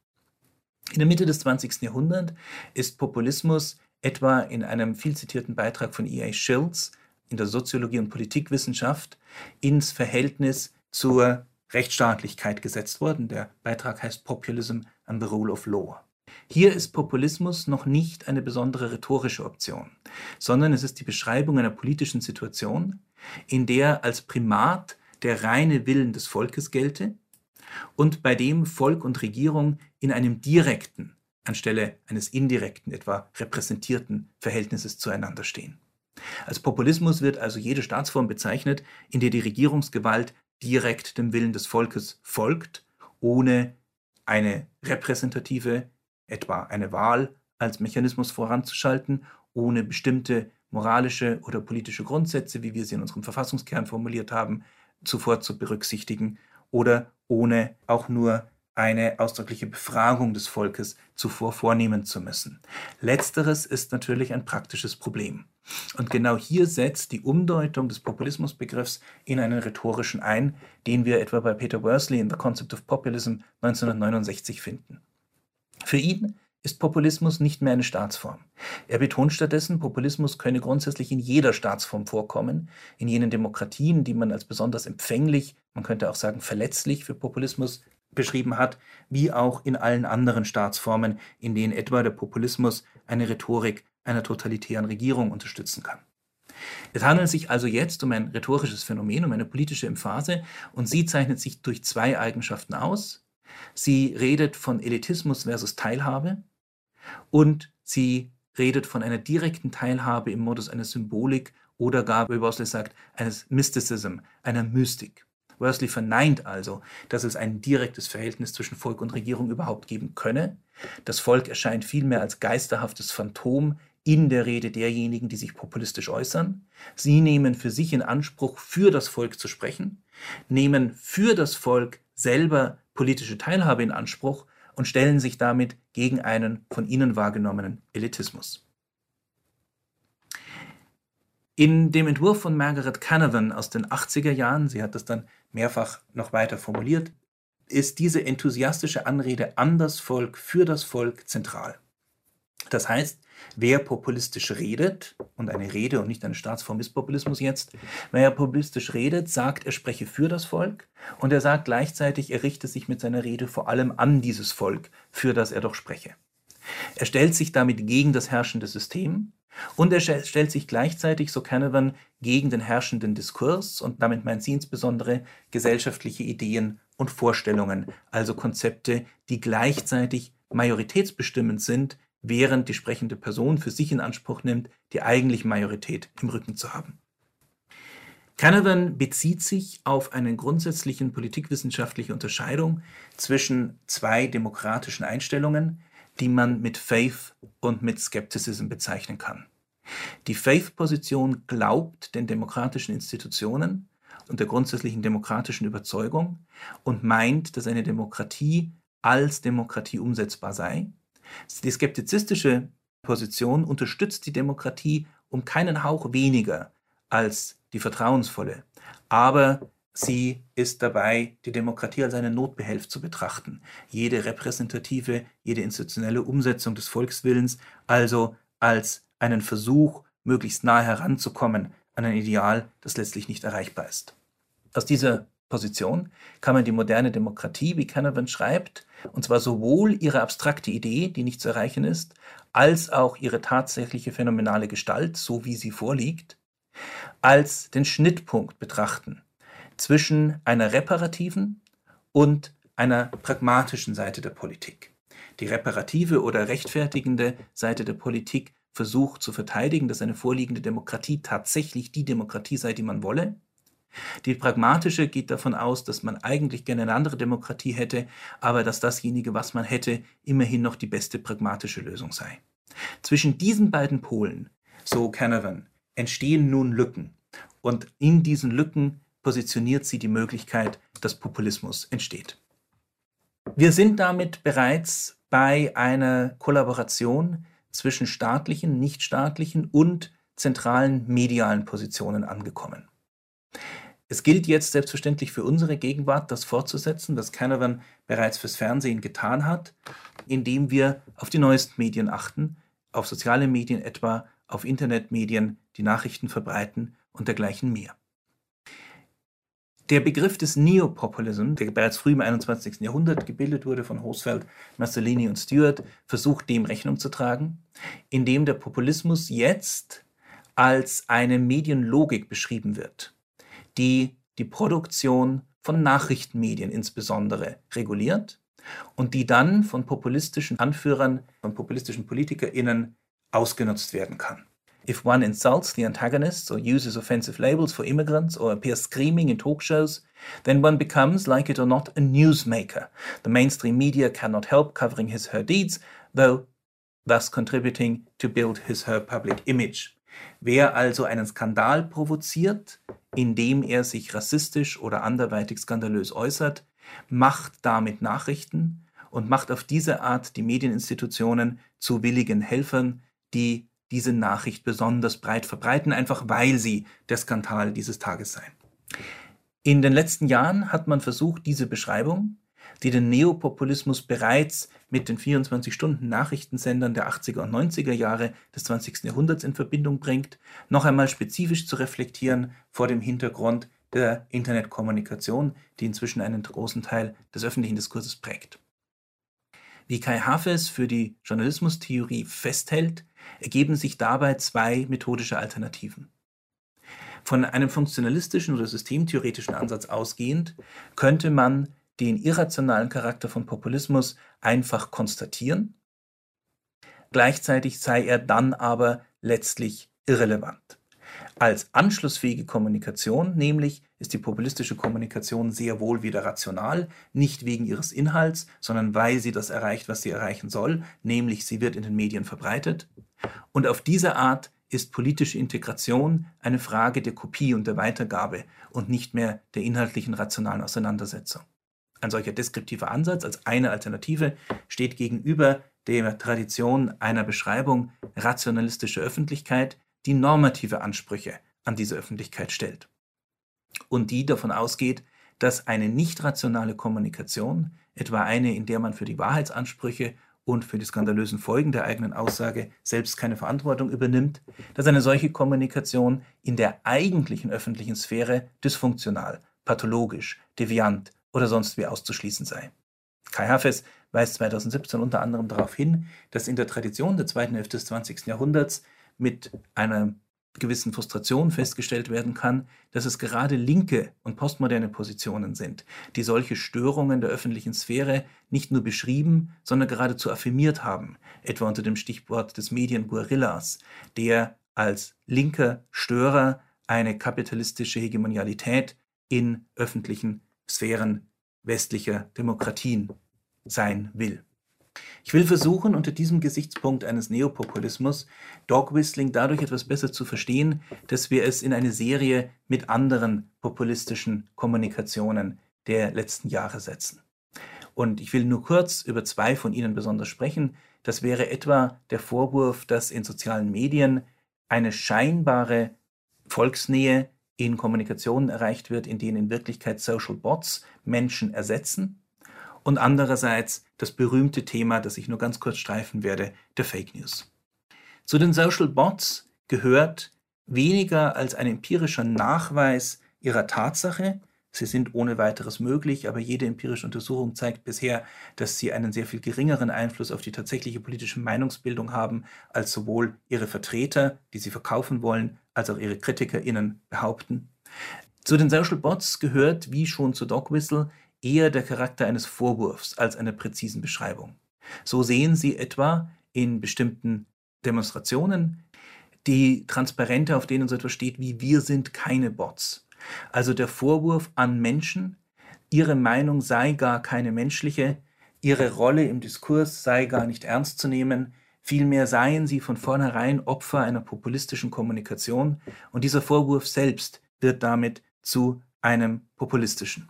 C: In der Mitte des 20. Jahrhunderts ist Populismus etwa in einem viel zitierten Beitrag von E.A. Schills in der Soziologie und Politikwissenschaft ins Verhältnis zur Rechtsstaatlichkeit gesetzt worden. Der Beitrag heißt Populism and the Rule of Law. Hier ist Populismus noch nicht eine besondere rhetorische Option, sondern es ist die Beschreibung einer politischen Situation, in der als Primat der reine Willen des Volkes gelte und bei dem Volk und Regierung in einem direkten anstelle eines indirekten, etwa repräsentierten Verhältnisses zueinander stehen. Als Populismus wird also jede Staatsform bezeichnet, in der die Regierungsgewalt direkt dem Willen des Volkes folgt, ohne eine repräsentative, etwa eine Wahl als Mechanismus voranzuschalten, ohne bestimmte moralische oder politische Grundsätze, wie wir sie in unserem Verfassungskern formuliert haben, zuvor zu berücksichtigen oder ohne auch nur eine ausdrückliche Befragung des Volkes zuvor vornehmen zu müssen. Letzteres ist natürlich ein praktisches Problem. Und genau hier setzt die Umdeutung des Populismusbegriffs in einen rhetorischen ein, den wir etwa bei Peter Worsley in The Concept of Populism 1969 finden. Für ihn ist Populismus nicht mehr eine Staatsform. Er betont stattdessen, Populismus könne grundsätzlich in jeder Staatsform vorkommen, in jenen Demokratien, die man als besonders empfänglich, man könnte auch sagen verletzlich für Populismus beschrieben hat, wie auch in allen anderen Staatsformen, in denen etwa der Populismus eine Rhetorik einer totalitären Regierung unterstützen kann. Es handelt sich also jetzt um ein rhetorisches Phänomen, um eine politische Emphase, und sie zeichnet sich durch zwei Eigenschaften aus. Sie redet von Elitismus versus Teilhabe und sie redet von einer direkten Teilhabe im Modus einer Symbolik oder gar, wie Bosley sagt, eines Mysticism, einer Mystik. Worsley verneint also, dass es ein direktes Verhältnis zwischen Volk und Regierung überhaupt geben könne. Das Volk erscheint vielmehr als geisterhaftes Phantom in der Rede derjenigen, die sich populistisch äußern. Sie nehmen für sich in Anspruch, für das Volk zu sprechen, nehmen für das Volk selber politische Teilhabe in Anspruch und stellen sich damit gegen einen von ihnen wahrgenommenen Elitismus. In dem Entwurf von Margaret Canavan aus den 80er Jahren, sie hat das dann mehrfach noch weiter formuliert, ist diese enthusiastische Anrede an das Volk, für das Volk zentral. Das heißt, wer populistisch redet, und eine Rede und nicht eine Staatsform ist Populismus jetzt, wer populistisch redet, sagt, er spreche für das Volk und er sagt gleichzeitig, er richte sich mit seiner Rede vor allem an dieses Volk, für das er doch spreche. Er stellt sich damit gegen das herrschende System und er stellt sich gleichzeitig, so Canavan, gegen den herrschenden Diskurs und damit meint sie insbesondere gesellschaftliche Ideen und Vorstellungen, also Konzepte, die gleichzeitig majoritätsbestimmend sind, während die sprechende Person für sich in Anspruch nimmt, die eigentliche Majorität im Rücken zu haben. Canavan bezieht sich auf eine grundsätzlichen politikwissenschaftliche Unterscheidung zwischen zwei demokratischen Einstellungen, die man mit Faith und mit Skepticism bezeichnen kann. Die Faith-Position glaubt den demokratischen Institutionen und der grundsätzlichen demokratischen Überzeugung und meint, dass eine Demokratie als Demokratie umsetzbar sei. Die skeptizistische Position unterstützt die Demokratie um keinen Hauch weniger als die vertrauensvolle. Aber Sie ist dabei, die Demokratie als eine Notbehelf zu betrachten. Jede repräsentative, jede institutionelle Umsetzung des Volkswillens also als einen Versuch, möglichst nahe heranzukommen an ein Ideal, das letztlich nicht erreichbar ist. Aus dieser Position kann man die moderne Demokratie, wie Canavan schreibt, und zwar sowohl ihre abstrakte Idee, die nicht zu erreichen ist, als auch ihre tatsächliche phänomenale Gestalt, so wie sie vorliegt, als den Schnittpunkt betrachten zwischen einer reparativen und einer pragmatischen Seite der Politik. Die reparative oder rechtfertigende Seite der Politik versucht zu verteidigen, dass eine vorliegende Demokratie tatsächlich die Demokratie sei, die man wolle. Die pragmatische geht davon aus, dass man eigentlich gerne eine andere Demokratie hätte, aber dass dasjenige, was man hätte, immerhin noch die beste pragmatische Lösung sei. Zwischen diesen beiden Polen, so Canavan, entstehen nun Lücken. Und in diesen Lücken positioniert sie die Möglichkeit, dass Populismus entsteht. Wir sind damit bereits bei einer Kollaboration zwischen staatlichen, nichtstaatlichen und zentralen medialen Positionen angekommen. Es gilt jetzt selbstverständlich für unsere Gegenwart, das fortzusetzen, was Canavan bereits fürs Fernsehen getan hat, indem wir auf die neuesten Medien achten, auf soziale Medien etwa, auf Internetmedien, die Nachrichten verbreiten und dergleichen mehr. Der Begriff des Neopopulism, der bereits früh im 21. Jahrhundert gebildet wurde von Hosfeld, Mussolini und Stewart, versucht dem Rechnung zu tragen, indem der Populismus jetzt als eine Medienlogik beschrieben wird, die die Produktion von Nachrichtenmedien insbesondere reguliert und die dann von populistischen Anführern, von populistischen PolitikerInnen ausgenutzt werden kann. If one insults the antagonists or uses offensive labels for immigrants or appears screaming in talk shows, then one becomes, like it or not, a newsmaker. The mainstream media cannot help covering his her deeds, though thus contributing to build his her public image. Wer also einen Skandal provoziert, indem er sich rassistisch oder anderweitig skandalös äußert, macht damit Nachrichten und macht auf diese Art die Medieninstitutionen zu willigen Helfern, die diese Nachricht besonders breit verbreiten, einfach weil sie der Skandal dieses Tages seien. In den letzten Jahren hat man versucht, diese Beschreibung, die den Neopopulismus bereits mit den 24-Stunden-Nachrichtensendern der 80er und 90er Jahre des 20. Jahrhunderts in Verbindung bringt, noch einmal spezifisch zu reflektieren vor dem Hintergrund der Internetkommunikation, die inzwischen einen großen Teil des öffentlichen Diskurses prägt. Wie Kai Hafes für die Journalismustheorie festhält, ergeben sich dabei zwei methodische Alternativen. Von einem funktionalistischen oder systemtheoretischen Ansatz ausgehend könnte man den irrationalen Charakter von Populismus einfach konstatieren, gleichzeitig sei er dann aber letztlich irrelevant. Als anschlussfähige Kommunikation nämlich ist die populistische Kommunikation sehr wohl wieder rational, nicht wegen ihres Inhalts, sondern weil sie das erreicht, was sie erreichen soll, nämlich sie wird in den Medien verbreitet. Und auf diese Art ist politische Integration eine Frage der Kopie und der Weitergabe und nicht mehr der inhaltlichen rationalen Auseinandersetzung. Ein solcher deskriptiver Ansatz als eine Alternative steht gegenüber der Tradition einer Beschreibung rationalistischer Öffentlichkeit, die normative Ansprüche an diese Öffentlichkeit stellt. Und die davon ausgeht, dass eine nicht rationale Kommunikation, etwa eine, in der man für die Wahrheitsansprüche und für die skandalösen Folgen der eigenen Aussage selbst keine Verantwortung übernimmt, dass eine solche Kommunikation in der eigentlichen öffentlichen Sphäre dysfunktional, pathologisch, deviant oder sonst wie auszuschließen sei. Kai Hafes weist 2017 unter anderem darauf hin, dass in der Tradition der zweiten Hälfte des 20. Jahrhunderts mit einer gewissen Frustration festgestellt werden kann, dass es gerade linke und postmoderne Positionen sind, die solche Störungen der öffentlichen Sphäre nicht nur beschrieben, sondern geradezu affirmiert haben, etwa unter dem Stichwort des Medien-Guerillas, der als linker Störer eine kapitalistische Hegemonialität in öffentlichen Sphären westlicher Demokratien sein will. Ich will versuchen, unter diesem Gesichtspunkt eines Neopopulismus Dog Whistling dadurch etwas besser zu verstehen, dass wir es in eine Serie mit anderen populistischen Kommunikationen der letzten Jahre setzen. Und ich will nur kurz über zwei von ihnen besonders sprechen. Das wäre etwa der Vorwurf, dass in sozialen Medien eine scheinbare Volksnähe in Kommunikationen erreicht wird, in denen in Wirklichkeit Social Bots Menschen ersetzen. Und andererseits das berühmte Thema, das ich nur ganz kurz streifen werde, der Fake News. Zu den Social Bots gehört weniger als ein empirischer Nachweis ihrer Tatsache, Sie sind ohne weiteres möglich, aber jede empirische Untersuchung zeigt bisher, dass sie einen sehr viel geringeren Einfluss auf die tatsächliche politische Meinungsbildung haben, als sowohl ihre Vertreter, die sie verkaufen wollen, als auch ihre KritikerInnen behaupten. Zu den Social Bots gehört, wie schon zu Dogwhistle, eher der Charakter eines Vorwurfs als einer präzisen Beschreibung. So sehen Sie etwa in bestimmten Demonstrationen die Transparente, auf denen so etwas steht wie Wir sind keine Bots. Also der Vorwurf an Menschen, ihre Meinung sei gar keine menschliche, ihre Rolle im Diskurs sei gar nicht ernst zu nehmen, vielmehr seien sie von vornherein Opfer einer populistischen Kommunikation und dieser Vorwurf selbst wird damit zu einem populistischen.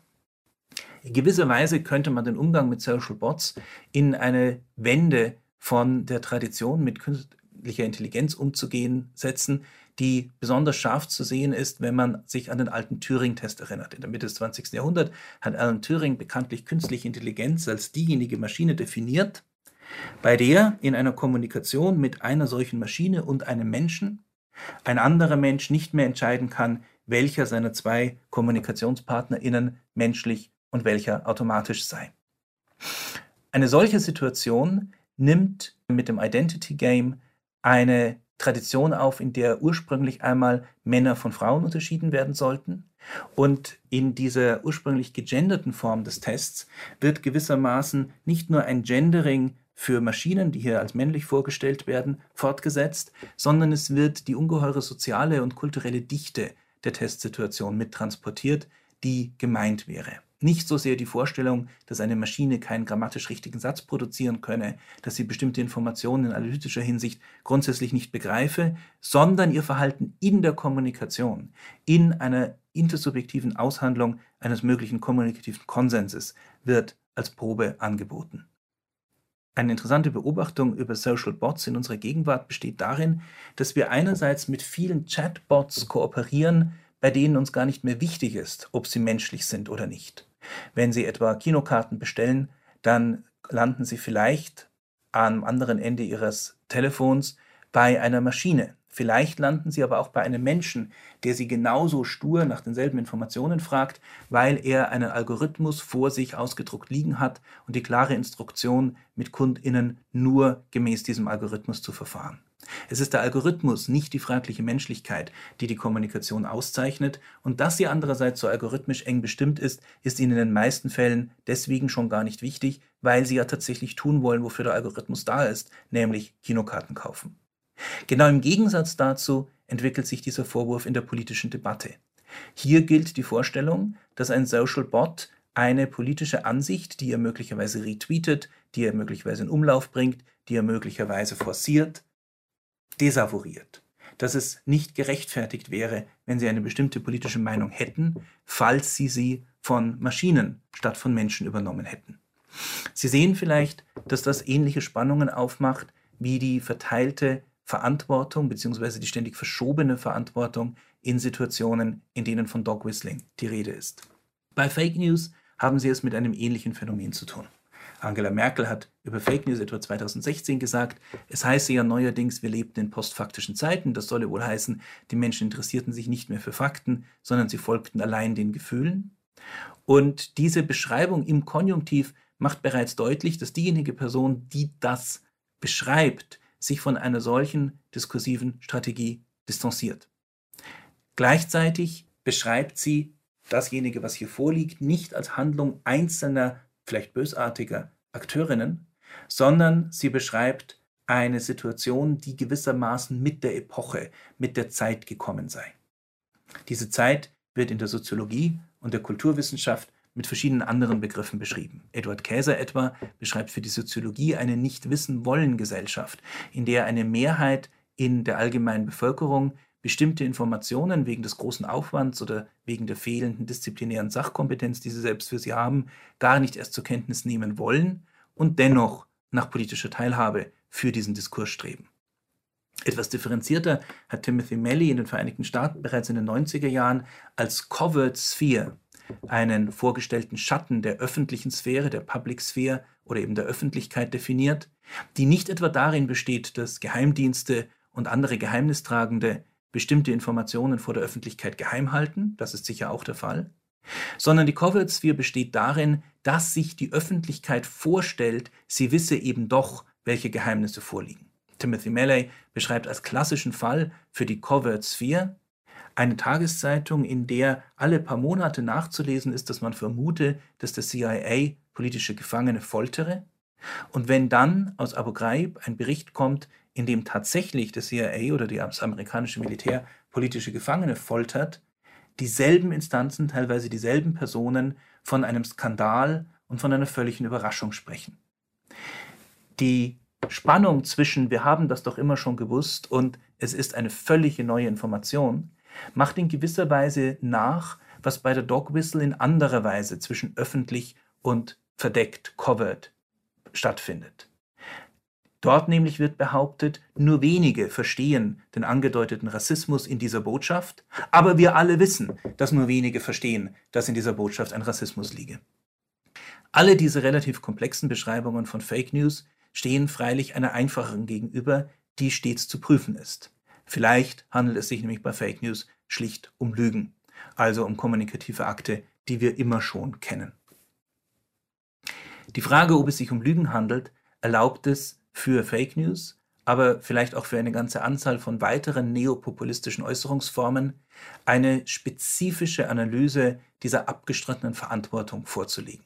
C: In gewisser Weise könnte man den Umgang mit Social Bots in eine Wende von der Tradition mit künstlicher Intelligenz umzugehen setzen, die besonders scharf zu sehen ist, wenn man sich an den alten Turing-Test erinnert. In der Mitte des 20. Jahrhunderts hat Alan Turing bekanntlich künstliche Intelligenz als diejenige Maschine definiert, bei der in einer Kommunikation mit einer solchen Maschine und einem Menschen ein anderer Mensch nicht mehr entscheiden kann, welcher seiner zwei KommunikationspartnerInnen menschlich und welcher automatisch sei. Eine solche Situation nimmt mit dem Identity Game eine Tradition auf, in der ursprünglich einmal Männer von Frauen unterschieden werden sollten. Und in dieser ursprünglich gegenderten Form des Tests wird gewissermaßen nicht nur ein Gendering für Maschinen, die hier als männlich vorgestellt werden, fortgesetzt, sondern es wird die ungeheure soziale und kulturelle Dichte der Testsituation mittransportiert, die gemeint wäre. Nicht so sehr die Vorstellung, dass eine Maschine keinen grammatisch richtigen Satz produzieren könne, dass sie bestimmte Informationen in analytischer Hinsicht grundsätzlich nicht begreife, sondern ihr Verhalten in der Kommunikation, in einer intersubjektiven Aushandlung eines möglichen kommunikativen Konsenses wird als Probe angeboten. Eine interessante Beobachtung über Social Bots in unserer Gegenwart besteht darin, dass wir einerseits mit vielen Chatbots kooperieren, bei denen uns gar nicht mehr wichtig ist, ob sie menschlich sind oder nicht. Wenn Sie etwa Kinokarten bestellen, dann landen Sie vielleicht am anderen Ende Ihres Telefons bei einer Maschine. Vielleicht landen Sie aber auch bei einem Menschen, der Sie genauso stur nach denselben Informationen fragt, weil er einen Algorithmus vor sich ausgedruckt liegen hat und die klare Instruktion mit Kundinnen nur gemäß diesem Algorithmus zu verfahren. Es ist der Algorithmus, nicht die fragliche Menschlichkeit, die die Kommunikation auszeichnet. Und dass sie andererseits so algorithmisch eng bestimmt ist, ist ihnen in den meisten Fällen deswegen schon gar nicht wichtig, weil sie ja tatsächlich tun wollen, wofür der Algorithmus da ist, nämlich Kinokarten kaufen. Genau im Gegensatz dazu entwickelt sich dieser Vorwurf in der politischen Debatte. Hier gilt die Vorstellung, dass ein Social Bot eine politische Ansicht, die er möglicherweise retweetet, die er möglicherweise in Umlauf bringt, die er möglicherweise forciert, desavouiert, dass es nicht gerechtfertigt wäre, wenn sie eine bestimmte politische Meinung hätten, falls sie sie von Maschinen statt von Menschen übernommen hätten. Sie sehen vielleicht, dass das ähnliche Spannungen aufmacht wie die verteilte Verantwortung bzw. die ständig verschobene Verantwortung in Situationen, in denen von Dog Whistling die Rede ist. Bei Fake News haben Sie es mit einem ähnlichen Phänomen zu tun. Angela Merkel hat über Fake News etwa 2016 gesagt, es heiße ja neuerdings, wir lebten in postfaktischen Zeiten. Das solle wohl heißen, die Menschen interessierten sich nicht mehr für Fakten, sondern sie folgten allein den Gefühlen. Und diese Beschreibung im Konjunktiv macht bereits deutlich, dass diejenige Person, die das beschreibt, sich von einer solchen diskursiven Strategie distanziert. Gleichzeitig beschreibt sie dasjenige, was hier vorliegt, nicht als Handlung einzelner vielleicht bösartiger Akteurinnen, sondern sie beschreibt eine Situation, die gewissermaßen mit der Epoche, mit der Zeit gekommen sei. Diese Zeit wird in der Soziologie und der Kulturwissenschaft mit verschiedenen anderen Begriffen beschrieben. Edward Käser etwa beschreibt für die Soziologie eine Nicht-Wissen-Wollen-Gesellschaft, in der eine Mehrheit in der allgemeinen Bevölkerung bestimmte Informationen wegen des großen Aufwands oder wegen der fehlenden disziplinären Sachkompetenz, die sie selbst für sie haben, gar nicht erst zur Kenntnis nehmen wollen und dennoch nach politischer Teilhabe für diesen Diskurs streben. Etwas differenzierter hat Timothy Melly in den Vereinigten Staaten bereits in den 90er Jahren als Covert Sphere einen vorgestellten Schatten der öffentlichen Sphäre, der Public Sphere oder eben der Öffentlichkeit definiert, die nicht etwa darin besteht, dass Geheimdienste und andere Geheimnistragende bestimmte Informationen vor der Öffentlichkeit geheim halten, das ist sicher auch der Fall, sondern die Covert Sphere besteht darin, dass sich die Öffentlichkeit vorstellt, sie wisse eben doch, welche Geheimnisse vorliegen. Timothy Melley beschreibt als klassischen Fall für die Covert Sphere eine Tageszeitung, in der alle paar Monate nachzulesen ist, dass man vermute, dass der CIA politische Gefangene foltere. Und wenn dann aus Abu Ghraib ein Bericht kommt, in dem tatsächlich der CIA oder das amerikanische Militär politische Gefangene foltert, dieselben Instanzen, teilweise dieselben Personen von einem Skandal und von einer völligen Überraschung sprechen. Die Spannung zwischen wir haben das doch immer schon gewusst und es ist eine völlige neue Information, macht in gewisser Weise nach, was bei der Dog Whistle in anderer Weise zwischen öffentlich und verdeckt, covered stattfindet. Dort nämlich wird behauptet, nur wenige verstehen den angedeuteten Rassismus in dieser Botschaft, aber wir alle wissen, dass nur wenige verstehen, dass in dieser Botschaft ein Rassismus liege. Alle diese relativ komplexen Beschreibungen von Fake News stehen freilich einer einfacheren gegenüber, die stets zu prüfen ist. Vielleicht handelt es sich nämlich bei Fake News schlicht um Lügen, also um kommunikative Akte, die wir immer schon kennen. Die Frage, ob es sich um Lügen handelt, erlaubt es für Fake News, aber vielleicht auch für eine ganze Anzahl von weiteren neopopulistischen Äußerungsformen, eine spezifische Analyse dieser abgestrittenen Verantwortung vorzulegen.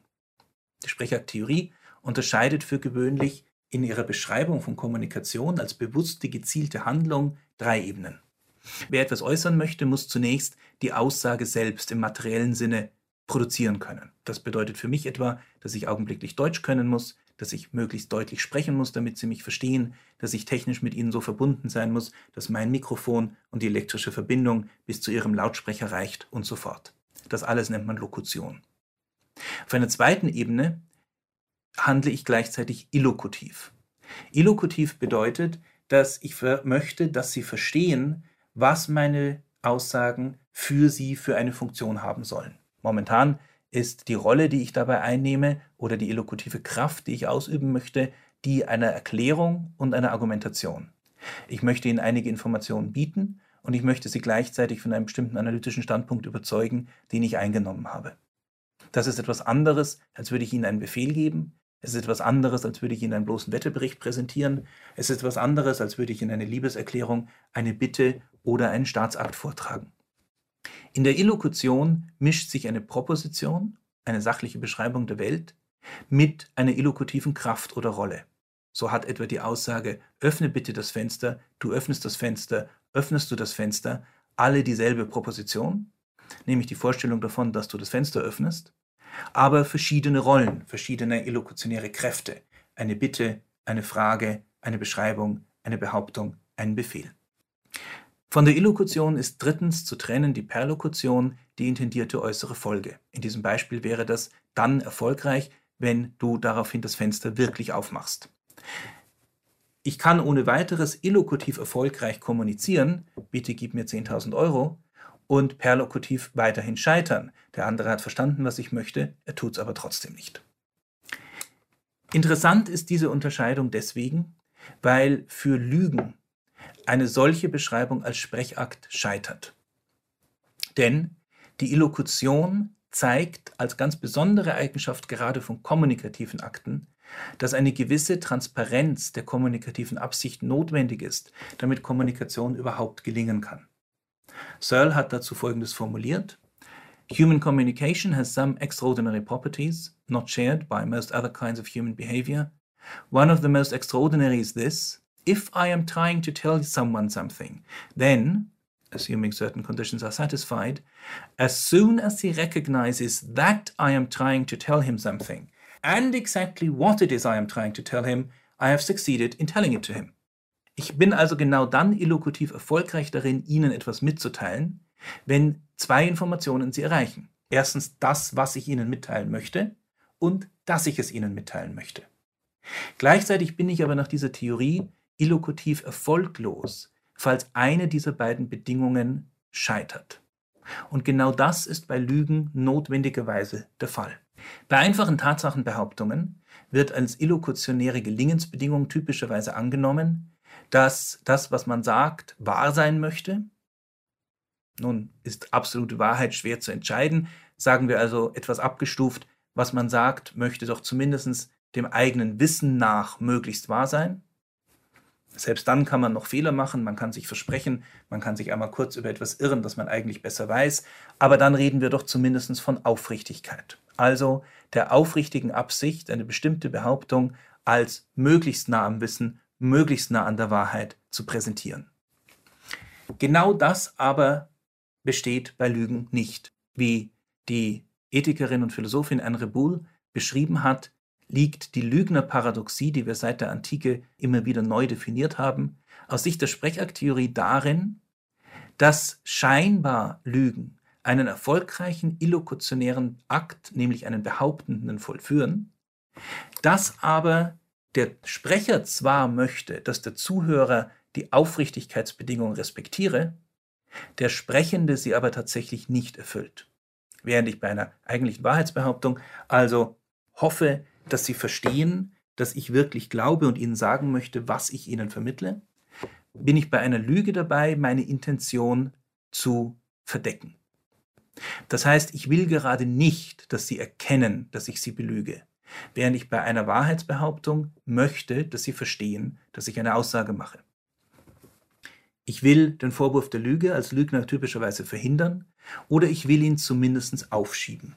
C: Die Sprechertheorie unterscheidet für gewöhnlich in ihrer Beschreibung von Kommunikation als bewusste, gezielte Handlung drei Ebenen. Wer etwas äußern möchte, muss zunächst die Aussage selbst im materiellen Sinne produzieren können. Das bedeutet für mich etwa, dass ich augenblicklich Deutsch können muss, dass ich möglichst deutlich sprechen muss, damit Sie mich verstehen, dass ich technisch mit Ihnen so verbunden sein muss, dass mein Mikrofon und die elektrische Verbindung bis zu Ihrem Lautsprecher reicht und so fort. Das alles nennt man Lokution. Auf einer zweiten Ebene handle ich gleichzeitig illokutiv. Illokutiv bedeutet, dass ich möchte, dass Sie verstehen, was meine Aussagen für Sie für eine Funktion haben sollen. Momentan ist die Rolle, die ich dabei einnehme oder die illokutive Kraft, die ich ausüben möchte, die einer Erklärung und einer Argumentation. Ich möchte Ihnen einige Informationen bieten und ich möchte Sie gleichzeitig von einem bestimmten analytischen Standpunkt überzeugen, den ich eingenommen habe. Das ist etwas anderes, als würde ich Ihnen einen Befehl geben. Es ist etwas anderes, als würde ich Ihnen einen bloßen Wettebericht präsentieren. Es ist etwas anderes, als würde ich Ihnen eine Liebeserklärung, eine Bitte oder einen Staatsakt vortragen. In der Illokution mischt sich eine Proposition, eine sachliche Beschreibung der Welt, mit einer illokutiven Kraft oder Rolle. So hat etwa die Aussage, öffne bitte das Fenster, du öffnest das Fenster, öffnest du das Fenster, alle dieselbe Proposition, nämlich die Vorstellung davon, dass du das Fenster öffnest, aber verschiedene Rollen, verschiedene illokutionäre Kräfte. Eine Bitte, eine Frage, eine Beschreibung, eine Behauptung, ein Befehl. Von der Illokution ist drittens zu trennen die Perlokution, die intendierte äußere Folge. In diesem Beispiel wäre das dann erfolgreich, wenn du daraufhin das Fenster wirklich aufmachst. Ich kann ohne weiteres illokutiv erfolgreich kommunizieren, bitte gib mir 10.000 Euro, und perlokutiv weiterhin scheitern. Der andere hat verstanden, was ich möchte, er tut es aber trotzdem nicht. Interessant ist diese Unterscheidung deswegen, weil für Lügen eine solche Beschreibung als Sprechakt scheitert. Denn die Illokution zeigt als ganz besondere Eigenschaft gerade von kommunikativen Akten, dass eine gewisse Transparenz der kommunikativen Absicht notwendig ist, damit Kommunikation überhaupt gelingen kann. Searle hat dazu Folgendes formuliert. Human communication has some extraordinary properties, not shared by most other kinds of human behavior. One of the most extraordinary is this. If I am trying to tell someone something, then, assuming certain conditions are satisfied, as soon as he recognizes that I am trying to tell him something, and exactly what it is I am trying to tell him, I have succeeded in telling it to him. Ich bin also genau dann illokutiv erfolgreich darin, Ihnen etwas mitzuteilen, wenn zwei Informationen Sie erreichen. Erstens das, was ich Ihnen mitteilen möchte und dass ich es Ihnen mitteilen möchte. Gleichzeitig bin ich aber nach dieser Theorie illokutiv erfolglos, falls eine dieser beiden Bedingungen scheitert. Und genau das ist bei Lügen notwendigerweise der Fall. Bei einfachen Tatsachenbehauptungen wird als illokutionäre Gelingensbedingung typischerweise angenommen, dass das, was man sagt, wahr sein möchte. Nun ist absolute Wahrheit schwer zu entscheiden. Sagen wir also etwas abgestuft, was man sagt, möchte doch zumindest dem eigenen Wissen nach möglichst wahr sein. Selbst dann kann man noch Fehler machen, man kann sich versprechen, man kann sich einmal kurz über etwas irren, das man eigentlich besser weiß, aber dann reden wir doch zumindest von Aufrichtigkeit. Also der aufrichtigen Absicht, eine bestimmte Behauptung als möglichst nah am Wissen, möglichst nah an der Wahrheit zu präsentieren. Genau das aber besteht bei Lügen nicht. Wie die Ethikerin und Philosophin Anne Reboul beschrieben hat, liegt die Lügnerparadoxie, die wir seit der Antike immer wieder neu definiert haben, aus Sicht der Sprechakttheorie darin, dass scheinbar Lügen einen erfolgreichen illokutionären Akt, nämlich einen behauptenden, vollführen, dass aber der Sprecher zwar möchte, dass der Zuhörer die Aufrichtigkeitsbedingungen respektiere, der Sprechende sie aber tatsächlich nicht erfüllt. Während ich bei einer eigentlichen Wahrheitsbehauptung also hoffe, dass sie verstehen, dass ich wirklich glaube und ihnen sagen möchte, was ich ihnen vermittle, bin ich bei einer Lüge dabei, meine Intention zu verdecken. Das heißt, ich will gerade nicht, dass sie erkennen, dass ich sie belüge, während ich bei einer Wahrheitsbehauptung möchte, dass sie verstehen, dass ich eine Aussage mache. Ich will den Vorwurf der Lüge als Lügner typischerweise verhindern oder ich will ihn zumindest aufschieben.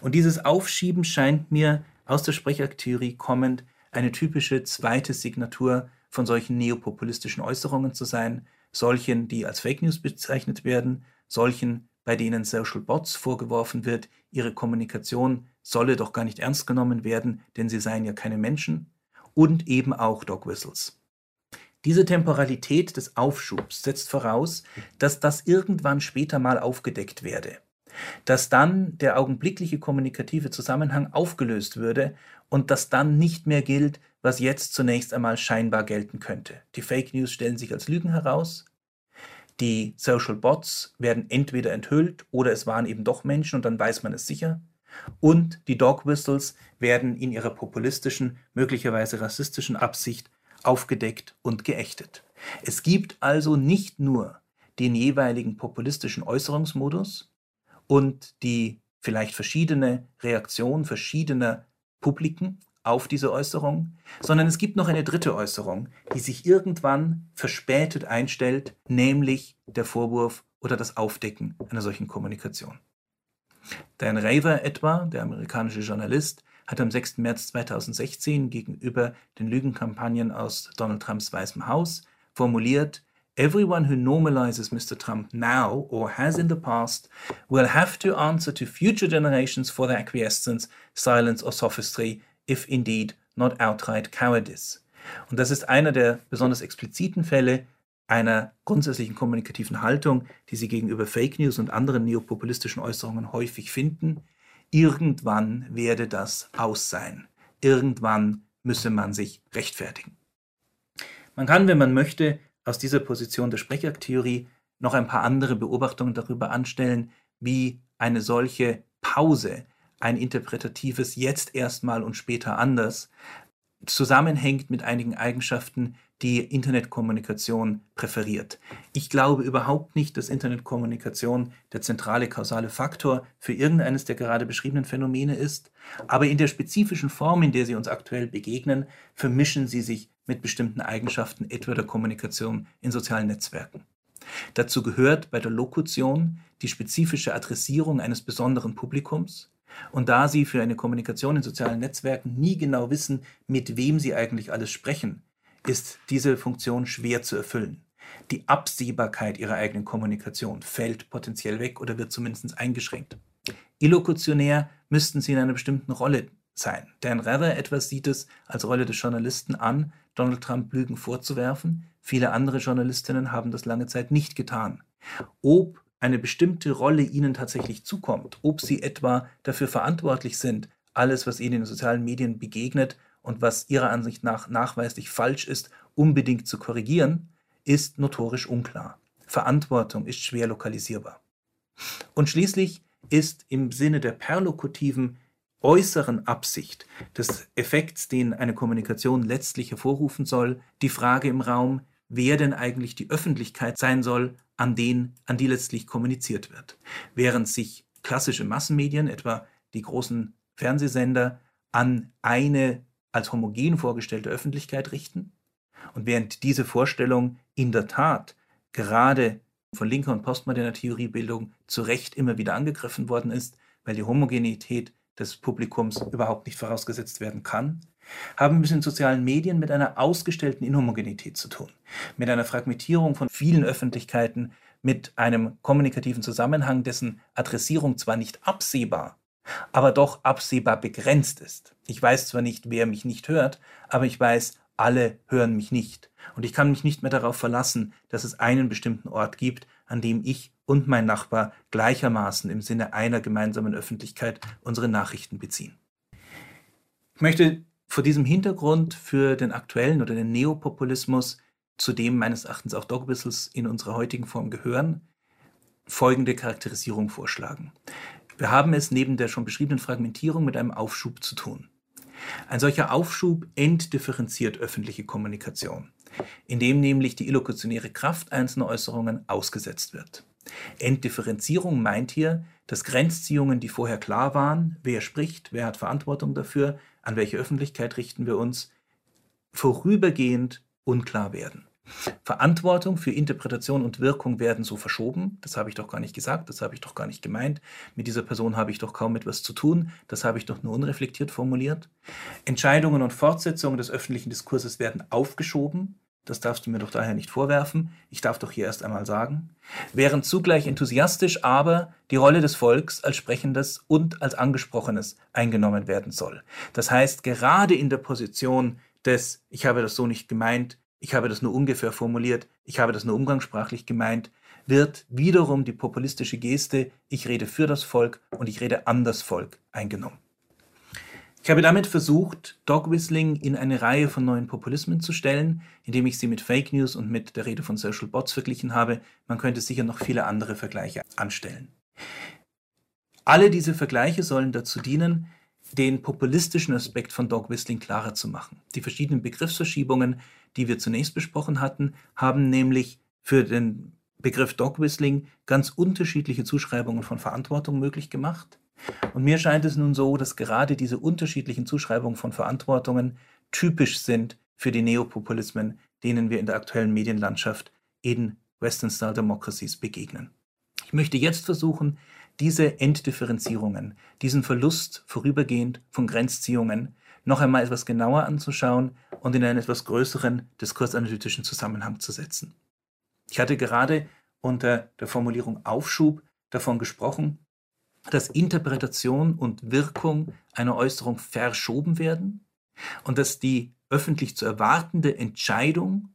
C: Und dieses Aufschieben scheint mir aus der Sprechertheorie kommend eine typische zweite Signatur von solchen neopopulistischen Äußerungen zu sein, solchen, die als Fake News bezeichnet werden, solchen, bei denen Social Bots vorgeworfen wird, ihre Kommunikation solle doch gar nicht ernst genommen werden, denn sie seien ja keine Menschen, und eben auch Dog Whistles. Diese Temporalität des Aufschubs setzt voraus, dass das irgendwann später mal aufgedeckt werde dass dann der augenblickliche kommunikative Zusammenhang aufgelöst würde und dass dann nicht mehr gilt, was jetzt zunächst einmal scheinbar gelten könnte. Die Fake News stellen sich als Lügen heraus, die Social Bots werden entweder enthüllt oder es waren eben doch Menschen und dann weiß man es sicher. Und die Dog Whistles werden in ihrer populistischen, möglicherweise rassistischen Absicht aufgedeckt und geächtet. Es gibt also nicht nur den jeweiligen populistischen Äußerungsmodus, und die vielleicht verschiedene Reaktion verschiedener Publiken auf diese Äußerung, sondern es gibt noch eine dritte Äußerung, die sich irgendwann verspätet einstellt, nämlich der Vorwurf oder das Aufdecken einer solchen Kommunikation. Dan Raver etwa, der amerikanische Journalist, hat am 6. März 2016 gegenüber den Lügenkampagnen aus Donald Trumps Weißem Haus formuliert, Everyone who normalizes Mr. Trump now or has in the past will have to answer to future generations for their acquiescence, silence or sophistry, if indeed not outright cowardice. Und das ist einer der besonders expliziten Fälle einer grundsätzlichen kommunikativen Haltung, die Sie gegenüber Fake News und anderen neopopulistischen Äußerungen häufig finden. Irgendwann werde das aus sein. Irgendwann müsse man sich rechtfertigen. Man kann, wenn man möchte, aus dieser Position der Sprechertheorie noch ein paar andere Beobachtungen darüber anstellen, wie eine solche Pause, ein interpretatives jetzt erstmal und später anders, zusammenhängt mit einigen Eigenschaften, die Internetkommunikation präferiert. Ich glaube überhaupt nicht, dass Internetkommunikation der zentrale kausale Faktor für irgendeines der gerade beschriebenen Phänomene ist, aber in der spezifischen Form, in der sie uns aktuell begegnen, vermischen sie sich mit bestimmten Eigenschaften, etwa der Kommunikation in sozialen Netzwerken. Dazu gehört bei der Lokution die spezifische Adressierung eines besonderen Publikums. Und da Sie für eine Kommunikation in sozialen Netzwerken nie genau wissen, mit wem Sie eigentlich alles sprechen, ist diese Funktion schwer zu erfüllen. Die Absehbarkeit Ihrer eigenen Kommunikation fällt potenziell weg oder wird zumindest eingeschränkt. Illokutionär müssten Sie in einer bestimmten Rolle sein. Dan Rather etwas sieht es als Rolle des Journalisten an, Donald Trump Lügen vorzuwerfen. Viele andere Journalistinnen haben das lange Zeit nicht getan. Ob eine bestimmte Rolle ihnen tatsächlich zukommt, ob sie etwa dafür verantwortlich sind, alles, was ihnen in den sozialen Medien begegnet und was ihrer Ansicht nach nachweislich falsch ist, unbedingt zu korrigieren, ist notorisch unklar. Verantwortung ist schwer lokalisierbar. Und schließlich ist im Sinne der perlokutiven äußeren Absicht des Effekts, den eine Kommunikation letztlich hervorrufen soll, die Frage im Raum, wer denn eigentlich die Öffentlichkeit sein soll, an, den, an die letztlich kommuniziert wird. Während sich klassische Massenmedien, etwa die großen Fernsehsender, an eine als homogen vorgestellte Öffentlichkeit richten, und während diese Vorstellung in der Tat gerade von linker und postmoderner Theoriebildung zu Recht immer wieder angegriffen worden ist, weil die Homogenität des Publikums überhaupt nicht vorausgesetzt werden kann, haben wir es in sozialen Medien mit einer ausgestellten Inhomogenität zu tun, mit einer Fragmentierung von vielen Öffentlichkeiten, mit einem kommunikativen Zusammenhang, dessen Adressierung zwar nicht absehbar, aber doch absehbar begrenzt ist. Ich weiß zwar nicht, wer mich nicht hört, aber ich weiß, alle hören mich nicht. Und ich kann mich nicht mehr darauf verlassen, dass es einen bestimmten Ort gibt, an dem ich und mein Nachbar gleichermaßen im Sinne einer gemeinsamen Öffentlichkeit unsere Nachrichten beziehen. Ich möchte vor diesem Hintergrund für den aktuellen oder den Neopopulismus, zu dem meines Erachtens auch Dogwhistles in unserer heutigen Form gehören, folgende Charakterisierung vorschlagen. Wir haben es neben der schon beschriebenen Fragmentierung mit einem Aufschub zu tun. Ein solcher Aufschub entdifferenziert öffentliche Kommunikation, indem nämlich die illokutionäre Kraft einzelner Äußerungen ausgesetzt wird. Entdifferenzierung meint hier, dass Grenzziehungen, die vorher klar waren, wer spricht, wer hat Verantwortung dafür, an welche Öffentlichkeit richten wir uns, vorübergehend unklar werden. Verantwortung für Interpretation und Wirkung werden so verschoben. Das habe ich doch gar nicht gesagt, das habe ich doch gar nicht gemeint. Mit dieser Person habe ich doch kaum etwas zu tun, das habe ich doch nur unreflektiert formuliert. Entscheidungen und Fortsetzungen des öffentlichen Diskurses werden aufgeschoben. Das darfst du mir doch daher nicht vorwerfen. Ich darf doch hier erst einmal sagen. Während zugleich enthusiastisch aber die Rolle des Volks als Sprechendes und als Angesprochenes eingenommen werden soll. Das heißt, gerade in der Position des Ich habe das so nicht gemeint, ich habe das nur ungefähr formuliert, ich habe das nur umgangssprachlich gemeint, wird wiederum die populistische Geste Ich rede für das Volk und ich rede an das Volk eingenommen. Ich habe damit versucht, Dog Whistling in eine Reihe von neuen Populismen zu stellen, indem ich sie mit Fake News und mit der Rede von Social Bots verglichen habe. Man könnte sicher noch viele andere Vergleiche anstellen. Alle diese Vergleiche sollen dazu dienen, den populistischen Aspekt von Dog Whistling klarer zu machen. Die verschiedenen Begriffsverschiebungen, die wir zunächst besprochen hatten, haben nämlich für den Begriff Dog Whistling ganz unterschiedliche Zuschreibungen von Verantwortung möglich gemacht. Und mir scheint es nun so, dass gerade diese unterschiedlichen Zuschreibungen von Verantwortungen typisch sind für die Neopopulismen, denen wir in der aktuellen Medienlandschaft in Western-Style Democracies begegnen. Ich möchte jetzt versuchen, diese Enddifferenzierungen, diesen Verlust vorübergehend von Grenzziehungen noch einmal etwas genauer anzuschauen und in einen etwas größeren diskursanalytischen Zusammenhang zu setzen. Ich hatte gerade unter der Formulierung Aufschub davon gesprochen, dass Interpretation und Wirkung einer Äußerung verschoben werden und dass die öffentlich zu erwartende Entscheidung,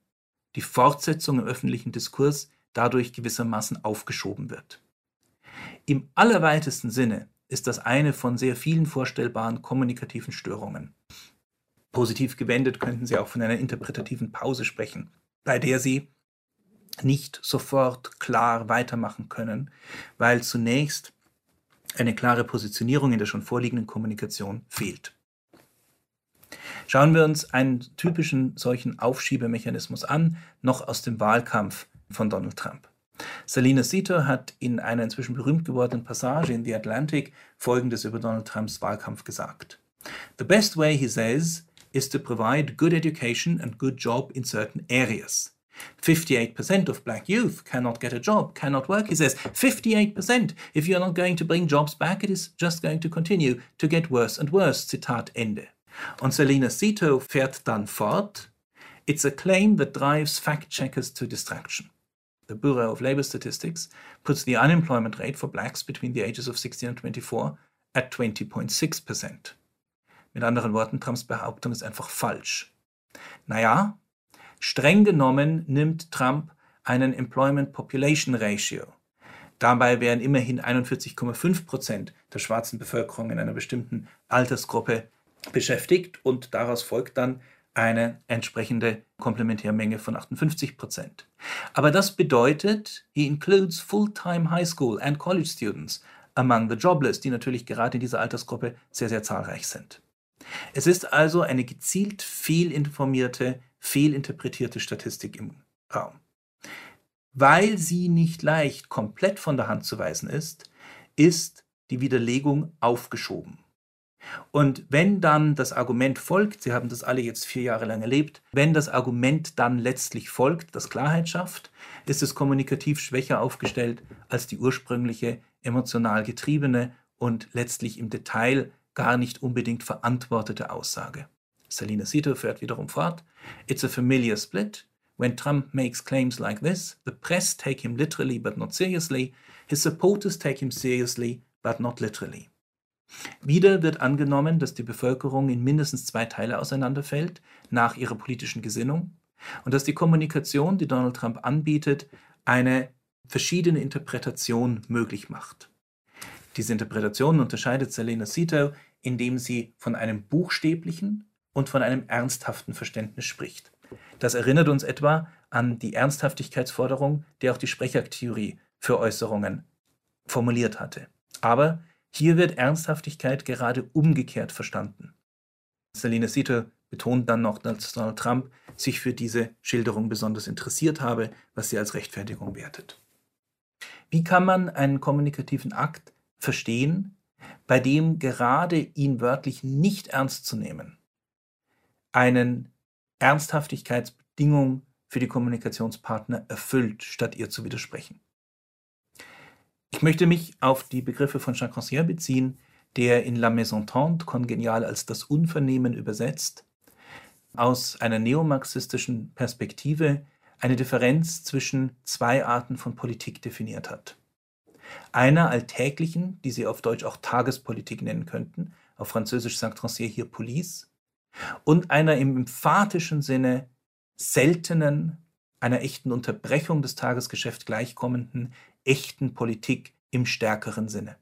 C: die Fortsetzung im öffentlichen Diskurs dadurch gewissermaßen aufgeschoben wird. Im allerweitesten Sinne ist das eine von sehr vielen vorstellbaren kommunikativen Störungen. Positiv gewendet könnten Sie auch von einer interpretativen Pause sprechen, bei der Sie nicht sofort klar weitermachen können, weil zunächst eine klare Positionierung in der schon vorliegenden Kommunikation fehlt. Schauen wir uns einen typischen solchen Aufschiebemechanismus an, noch aus dem Wahlkampf von Donald Trump. Selina Sito hat in einer inzwischen berühmt gewordenen Passage in The Atlantic Folgendes über Donald Trumps Wahlkampf gesagt. The best way, he says, is to provide good education and good job in certain areas. 58% of black youth cannot get a job, cannot work. He says 58%. If you're not going to bring jobs back, it is just going to continue to get worse and worse. Zitat Ende. Und Selina Sito fährt dann fort. It's a claim that drives fact checkers to distraction the Bureau of Labor Statistics puts the unemployment rate for blacks between the ages of 16 and 24 at 20.6%. Mit anderen Worten, Trumps Behauptung ist einfach falsch. Naja, streng genommen nimmt Trump einen Employment Population Ratio. Dabei wären immerhin 41,5 Prozent der schwarzen Bevölkerung in einer bestimmten Altersgruppe beschäftigt und daraus folgt dann eine entsprechende Komplementärmenge von 58 Prozent. Aber das bedeutet, he includes full-time high school and college students among the jobless, die natürlich gerade in dieser Altersgruppe sehr, sehr zahlreich sind. Es ist also eine gezielt fehlinformierte, fehlinterpretierte Statistik im Raum. Weil sie nicht leicht komplett von der Hand zu weisen ist, ist die Widerlegung aufgeschoben. Und wenn dann das Argument folgt, Sie haben das alle jetzt vier Jahre lang erlebt, wenn das Argument dann letztlich folgt, das Klarheit schafft, ist es kommunikativ schwächer aufgestellt als die ursprüngliche emotional getriebene und letztlich im Detail gar nicht unbedingt verantwortete Aussage. Selina Sito fährt wiederum fort. It's a familiar split. When Trump makes claims like this, the press take him literally but not seriously. His supporters take him seriously but not literally. Wieder wird angenommen, dass die Bevölkerung in mindestens zwei Teile auseinanderfällt nach ihrer politischen Gesinnung und dass die Kommunikation, die Donald Trump anbietet, eine verschiedene Interpretation möglich macht. Diese Interpretation unterscheidet Selena Sito, indem sie von einem buchstäblichen und von einem ernsthaften Verständnis spricht. Das erinnert uns etwa an die Ernsthaftigkeitsforderung, die auch die Sprechaktheorie für Äußerungen formuliert hatte. Aber hier wird Ernsthaftigkeit gerade umgekehrt verstanden. Selina Sito betont dann noch, dass Donald Trump sich für diese Schilderung besonders interessiert habe, was sie als Rechtfertigung wertet. Wie kann man einen kommunikativen Akt verstehen, bei dem gerade ihn wörtlich nicht ernst zu nehmen, einen Ernsthaftigkeitsbedingung für die Kommunikationspartner erfüllt, statt ihr zu widersprechen? Ich möchte mich auf die Begriffe von Jacques Rancière beziehen, der in La Maison Tante kongenial als das Unvernehmen übersetzt, aus einer neomarxistischen Perspektive eine Differenz zwischen zwei Arten von Politik definiert hat. Einer alltäglichen, die Sie auf Deutsch auch Tagespolitik nennen könnten, auf Französisch sagt Rancière hier Police, und einer im emphatischen Sinne seltenen, einer echten Unterbrechung des Tagesgeschäfts gleichkommenden echten Politik im stärkeren Sinne.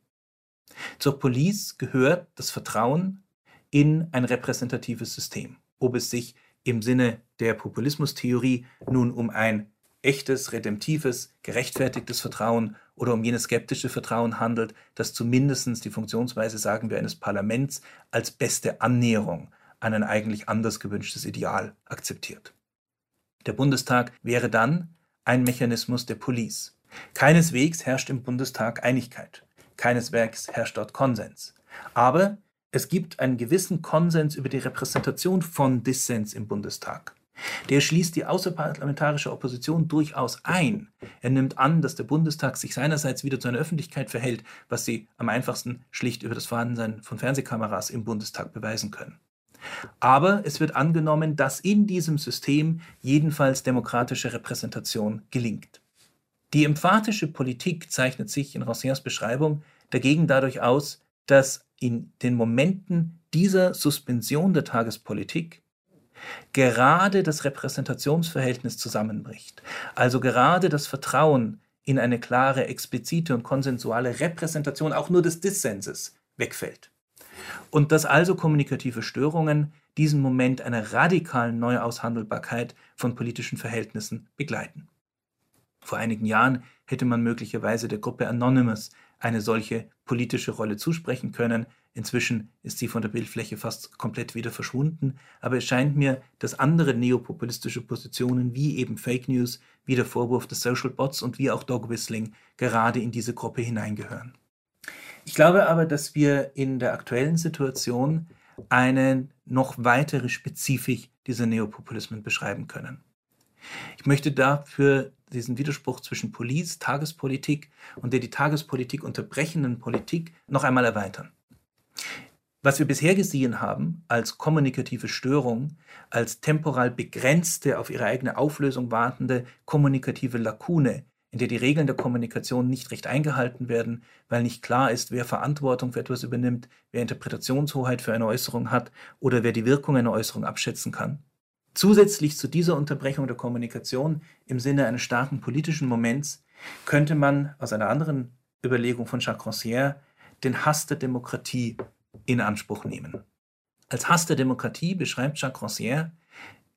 C: Zur Police gehört das Vertrauen in ein repräsentatives System, ob es sich im Sinne der Populismustheorie nun um ein echtes, redemptives, gerechtfertigtes Vertrauen oder um jenes skeptische Vertrauen handelt, das zumindest die Funktionsweise, sagen wir, eines Parlaments als beste Annäherung an ein eigentlich anders gewünschtes Ideal akzeptiert. Der Bundestag wäre dann ein Mechanismus der Police. Keineswegs herrscht im Bundestag Einigkeit. Keineswegs herrscht dort Konsens. Aber es gibt einen gewissen Konsens über die Repräsentation von Dissens im Bundestag. Der schließt die außerparlamentarische Opposition durchaus ein. Er nimmt an, dass der Bundestag sich seinerseits wieder zu einer Öffentlichkeit verhält, was sie am einfachsten schlicht über das Vorhandensein von Fernsehkameras im Bundestag beweisen können. Aber es wird angenommen, dass in diesem System jedenfalls demokratische Repräsentation gelingt. Die emphatische Politik zeichnet sich in Rancières Beschreibung dagegen dadurch aus, dass in den Momenten dieser Suspension der Tagespolitik gerade das Repräsentationsverhältnis zusammenbricht, also gerade das Vertrauen in eine klare, explizite und konsensuale Repräsentation auch nur des Dissenses wegfällt. Und dass also kommunikative Störungen diesen Moment einer radikalen Neuaushandelbarkeit von politischen Verhältnissen begleiten. Vor einigen Jahren hätte man möglicherweise der Gruppe Anonymous eine solche politische Rolle zusprechen können. Inzwischen ist sie von der Bildfläche fast komplett wieder verschwunden. Aber es scheint mir, dass andere neopopulistische Positionen wie eben Fake News, wie der Vorwurf des Social Bots und wie auch Dog Whistling gerade in diese Gruppe hineingehören. Ich glaube aber, dass wir in der aktuellen Situation eine noch weitere Spezifik dieser Neopopulismen beschreiben können. Ich möchte dafür diesen Widerspruch zwischen Police, Tagespolitik und der die Tagespolitik unterbrechenden Politik noch einmal erweitern. Was wir bisher gesehen haben als kommunikative Störung, als temporal begrenzte, auf ihre eigene Auflösung wartende kommunikative Lakune, in der die Regeln der Kommunikation nicht recht eingehalten werden, weil nicht klar ist, wer Verantwortung für etwas übernimmt, wer Interpretationshoheit für eine Äußerung hat oder wer die Wirkung einer Äußerung abschätzen kann. Zusätzlich zu dieser Unterbrechung der Kommunikation im Sinne eines starken politischen Moments könnte man aus einer anderen Überlegung von Jacques Rancière den Hass der Demokratie in Anspruch nehmen. Als Hass der Demokratie beschreibt Jacques Rancière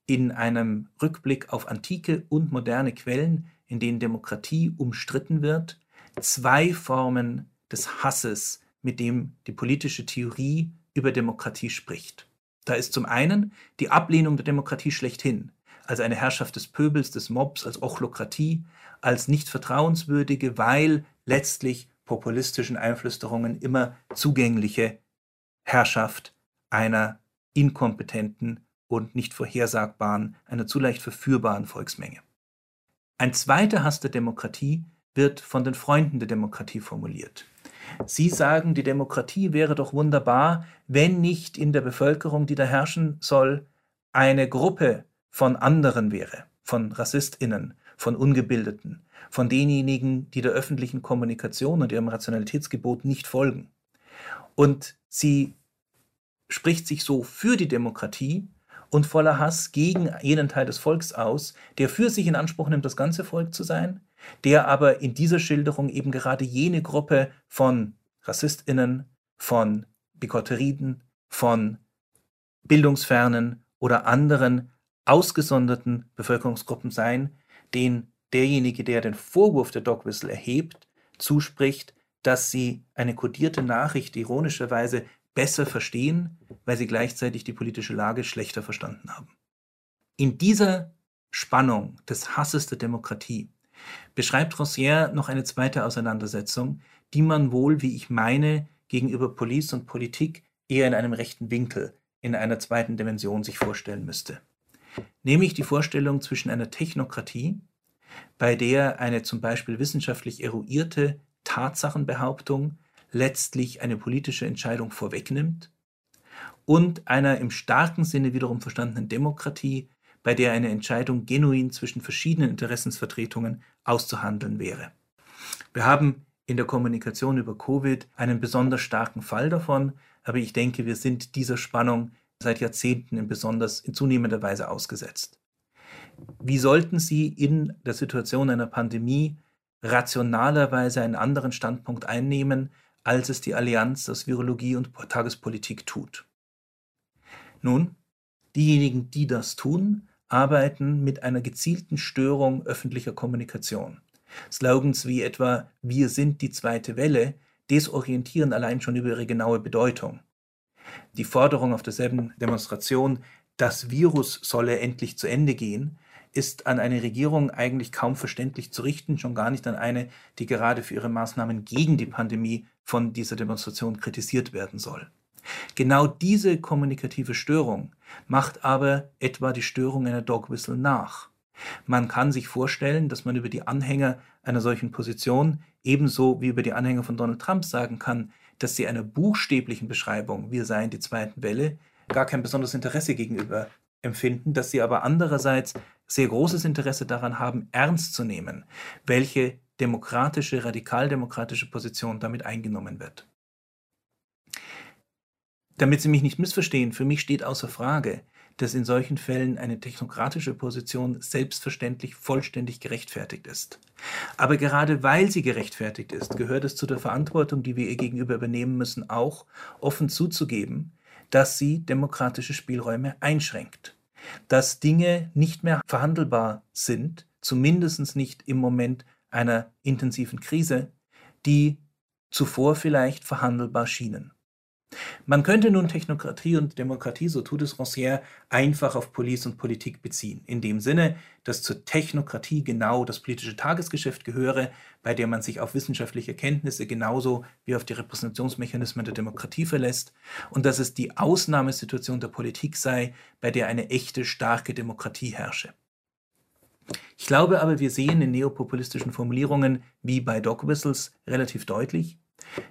C: in einem Rückblick auf antike und moderne Quellen, in denen Demokratie umstritten wird, zwei Formen des Hasses, mit dem die politische Theorie über Demokratie spricht. Da ist zum einen die Ablehnung der Demokratie schlechthin, als eine Herrschaft des Pöbels, des Mobs, als Ochlokratie, als nicht vertrauenswürdige, weil letztlich populistischen Einflüsterungen immer zugängliche Herrschaft einer inkompetenten und nicht vorhersagbaren, einer zu leicht verführbaren Volksmenge. Ein zweiter Hass der Demokratie wird von den Freunden der Demokratie formuliert. Sie sagen, die Demokratie wäre doch wunderbar, wenn nicht in der Bevölkerung, die da herrschen soll, eine Gruppe von anderen wäre, von Rassistinnen, von Ungebildeten, von denjenigen, die der öffentlichen Kommunikation und ihrem Rationalitätsgebot nicht folgen. Und sie spricht sich so für die Demokratie und voller Hass gegen jenen Teil des Volks aus, der für sich in Anspruch nimmt, das ganze Volk zu sein, der aber in dieser Schilderung eben gerade jene Gruppe von Rassistinnen, von Bigotteriden, von Bildungsfernen oder anderen ausgesonderten Bevölkerungsgruppen sein, den derjenige, der den Vorwurf der Dogwhistle erhebt, zuspricht, dass sie eine kodierte Nachricht ironischerweise besser verstehen, weil sie gleichzeitig die politische Lage schlechter verstanden haben. In dieser Spannung des Hasses der Demokratie beschreibt Rossier noch eine zweite Auseinandersetzung, die man wohl, wie ich meine, gegenüber Police und Politik eher in einem rechten Winkel, in einer zweiten Dimension sich vorstellen müsste. Nämlich die Vorstellung zwischen einer Technokratie, bei der eine zum Beispiel wissenschaftlich eruierte Tatsachenbehauptung letztlich eine politische Entscheidung vorwegnimmt, und einer im starken Sinne wiederum verstandenen Demokratie, bei der eine Entscheidung genuin zwischen verschiedenen Interessensvertretungen auszuhandeln wäre. Wir haben in der Kommunikation über Covid einen besonders starken Fall davon, aber ich denke, wir sind dieser Spannung seit Jahrzehnten in besonders in zunehmender Weise ausgesetzt. Wie sollten Sie in der Situation einer Pandemie rationalerweise einen anderen Standpunkt einnehmen, als es die Allianz aus Virologie und Tagespolitik tut? Nun, diejenigen, die das tun, arbeiten mit einer gezielten Störung öffentlicher Kommunikation. Slogans wie etwa Wir sind die zweite Welle desorientieren allein schon über ihre genaue Bedeutung. Die Forderung auf derselben Demonstration, das Virus solle endlich zu Ende gehen, ist an eine Regierung eigentlich kaum verständlich zu richten, schon gar nicht an eine, die gerade für ihre Maßnahmen gegen die Pandemie von dieser Demonstration kritisiert werden soll. Genau diese kommunikative Störung macht aber etwa die Störung einer Dogwhistle nach. Man kann sich vorstellen, dass man über die Anhänger einer solchen Position ebenso wie über die Anhänger von Donald Trump sagen kann, dass sie einer buchstäblichen Beschreibung, wir seien die zweiten Welle, gar kein besonderes Interesse gegenüber empfinden, dass sie aber andererseits sehr großes Interesse daran haben, ernst zu nehmen, welche demokratische, radikaldemokratische Position damit eingenommen wird. Damit Sie mich nicht missverstehen, für mich steht außer Frage, dass in solchen Fällen eine technokratische Position selbstverständlich vollständig gerechtfertigt ist. Aber gerade weil sie gerechtfertigt ist, gehört es zu der Verantwortung, die wir ihr gegenüber übernehmen müssen, auch offen zuzugeben, dass sie demokratische Spielräume einschränkt, dass Dinge nicht mehr verhandelbar sind, zumindest nicht im Moment einer intensiven Krise, die zuvor vielleicht verhandelbar schienen. Man könnte nun Technokratie und Demokratie, so tut es Rancière, einfach auf Police und Politik beziehen, in dem Sinne, dass zur Technokratie genau das politische Tagesgeschäft gehöre, bei der man sich auf wissenschaftliche Kenntnisse genauso wie auf die Repräsentationsmechanismen der Demokratie verlässt und dass es die Ausnahmesituation der Politik sei, bei der eine echte, starke Demokratie herrsche. Ich glaube aber, wir sehen in neopopulistischen Formulierungen wie bei Dog Whistles relativ deutlich,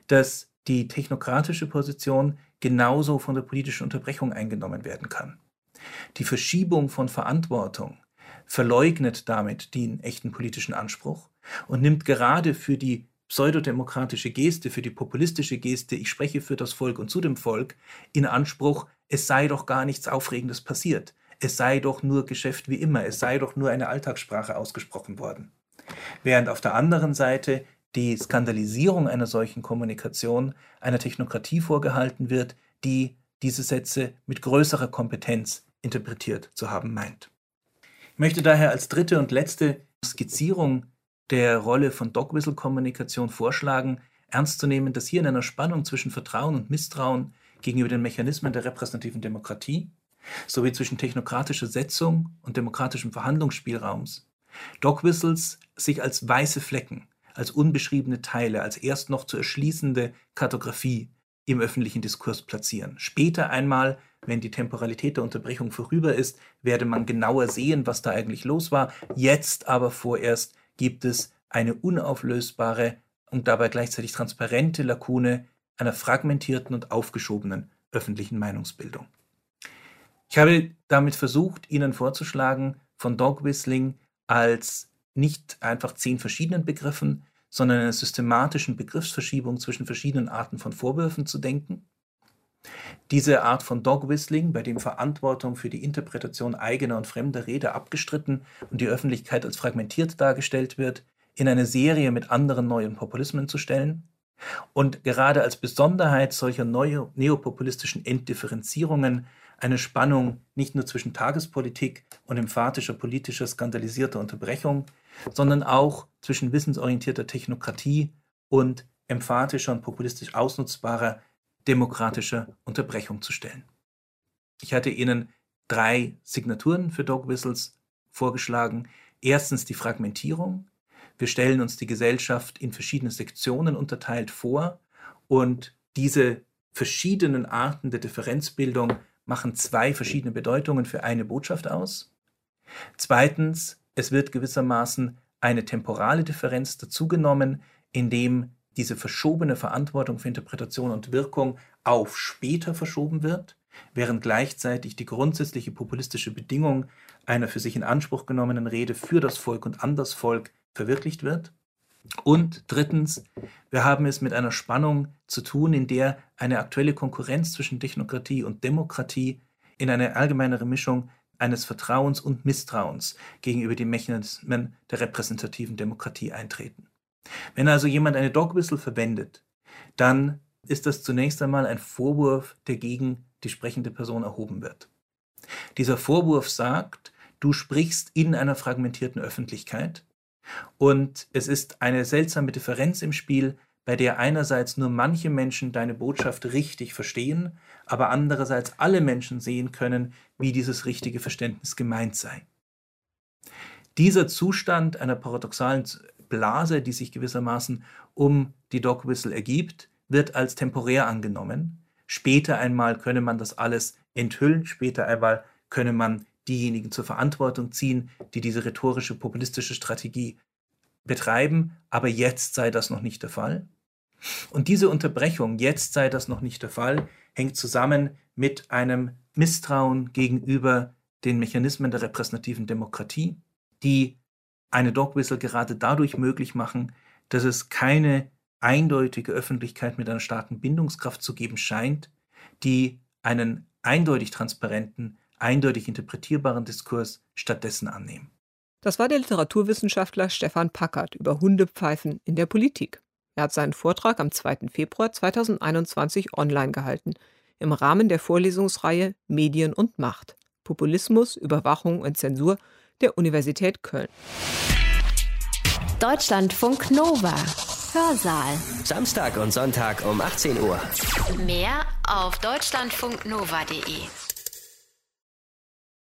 C: dass die technokratische Position genauso von der politischen Unterbrechung eingenommen werden kann. Die Verschiebung von Verantwortung verleugnet damit den echten politischen Anspruch und nimmt gerade für die pseudodemokratische Geste, für die populistische Geste, ich spreche für das Volk und zu dem Volk, in Anspruch, es sei doch gar nichts Aufregendes passiert, es sei doch nur Geschäft wie immer, es sei doch nur eine Alltagssprache ausgesprochen worden. Während auf der anderen Seite die Skandalisierung einer solchen Kommunikation einer Technokratie vorgehalten wird, die diese Sätze mit größerer Kompetenz interpretiert zu haben meint. Ich möchte daher als dritte und letzte Skizzierung der Rolle von Dogwhistle-Kommunikation vorschlagen, ernst zu nehmen, dass hier in einer Spannung zwischen Vertrauen und Misstrauen gegenüber den Mechanismen der repräsentativen Demokratie sowie zwischen technokratischer Setzung und demokratischem Verhandlungsspielraums Dogwhistles sich als weiße Flecken, als unbeschriebene Teile, als erst noch zu erschließende Kartografie im öffentlichen Diskurs platzieren. Später einmal, wenn die Temporalität der Unterbrechung vorüber ist, werde man genauer sehen, was da eigentlich los war. Jetzt aber vorerst gibt es eine unauflösbare und dabei gleichzeitig transparente Lakune einer fragmentierten und aufgeschobenen öffentlichen Meinungsbildung. Ich habe damit versucht, Ihnen vorzuschlagen, von Dog Whistling als nicht einfach zehn verschiedenen Begriffen, sondern einer systematischen Begriffsverschiebung zwischen verschiedenen Arten von Vorwürfen zu denken. Diese Art von Dog Whistling, bei dem Verantwortung für die Interpretation eigener und fremder Rede abgestritten und die Öffentlichkeit als fragmentiert dargestellt wird, in eine Serie mit anderen neuen Populismen zu stellen. Und gerade als Besonderheit solcher neopopulistischen Entdifferenzierungen eine Spannung nicht nur zwischen Tagespolitik und emphatischer politischer skandalisierter Unterbrechung, sondern auch zwischen wissensorientierter Technokratie und emphatischer und populistisch ausnutzbarer demokratischer Unterbrechung zu stellen. Ich hatte Ihnen drei Signaturen für Dog Whistles vorgeschlagen. Erstens die Fragmentierung. Wir stellen uns die Gesellschaft in verschiedene Sektionen unterteilt vor und diese verschiedenen Arten der Differenzbildung machen zwei verschiedene Bedeutungen für eine Botschaft aus. Zweitens, es wird gewissermaßen eine temporale Differenz dazugenommen, indem diese verschobene Verantwortung für Interpretation und Wirkung auf später verschoben wird, während gleichzeitig die grundsätzliche populistische Bedingung einer für sich in Anspruch genommenen Rede für das Volk und an das Volk verwirklicht wird. Und drittens, wir haben es mit einer Spannung zu tun, in der eine aktuelle Konkurrenz zwischen Technokratie und Demokratie in eine allgemeinere Mischung eines Vertrauens und Misstrauens gegenüber den Mechanismen der repräsentativen Demokratie eintreten. Wenn also jemand eine Dogwhistle verwendet, dann ist das zunächst einmal ein Vorwurf, der gegen die sprechende Person erhoben wird. Dieser Vorwurf sagt, du sprichst in einer fragmentierten Öffentlichkeit und es ist eine seltsame Differenz im Spiel, bei der einerseits nur manche Menschen deine Botschaft richtig verstehen, aber andererseits alle Menschen sehen können, wie dieses richtige Verständnis gemeint sei. Dieser Zustand einer paradoxalen Blase, die sich gewissermaßen um die Dog Whistle ergibt, wird als temporär angenommen. Später einmal könne man das alles enthüllen, später einmal könne man diejenigen zur Verantwortung ziehen, die diese rhetorische, populistische Strategie betreiben, aber jetzt sei das noch nicht der Fall. Und diese Unterbrechung, jetzt sei das noch nicht der Fall, hängt zusammen mit einem Misstrauen gegenüber den Mechanismen der repräsentativen Demokratie, die eine Dogwhistle gerade dadurch möglich machen, dass es keine eindeutige Öffentlichkeit mit einer starken Bindungskraft zu geben scheint, die einen eindeutig transparenten, eindeutig interpretierbaren Diskurs stattdessen annehmen.
B: Das war der Literaturwissenschaftler Stefan Packard über Hundepfeifen in der Politik. Er hat seinen Vortrag am 2. Februar 2021 online gehalten, im Rahmen der Vorlesungsreihe Medien und Macht, Populismus, Überwachung und Zensur der Universität Köln.
A: Deutschlandfunk Nova. Hörsaal.
D: Samstag und Sonntag um 18 Uhr.
A: Mehr auf deutschlandfunknova.de.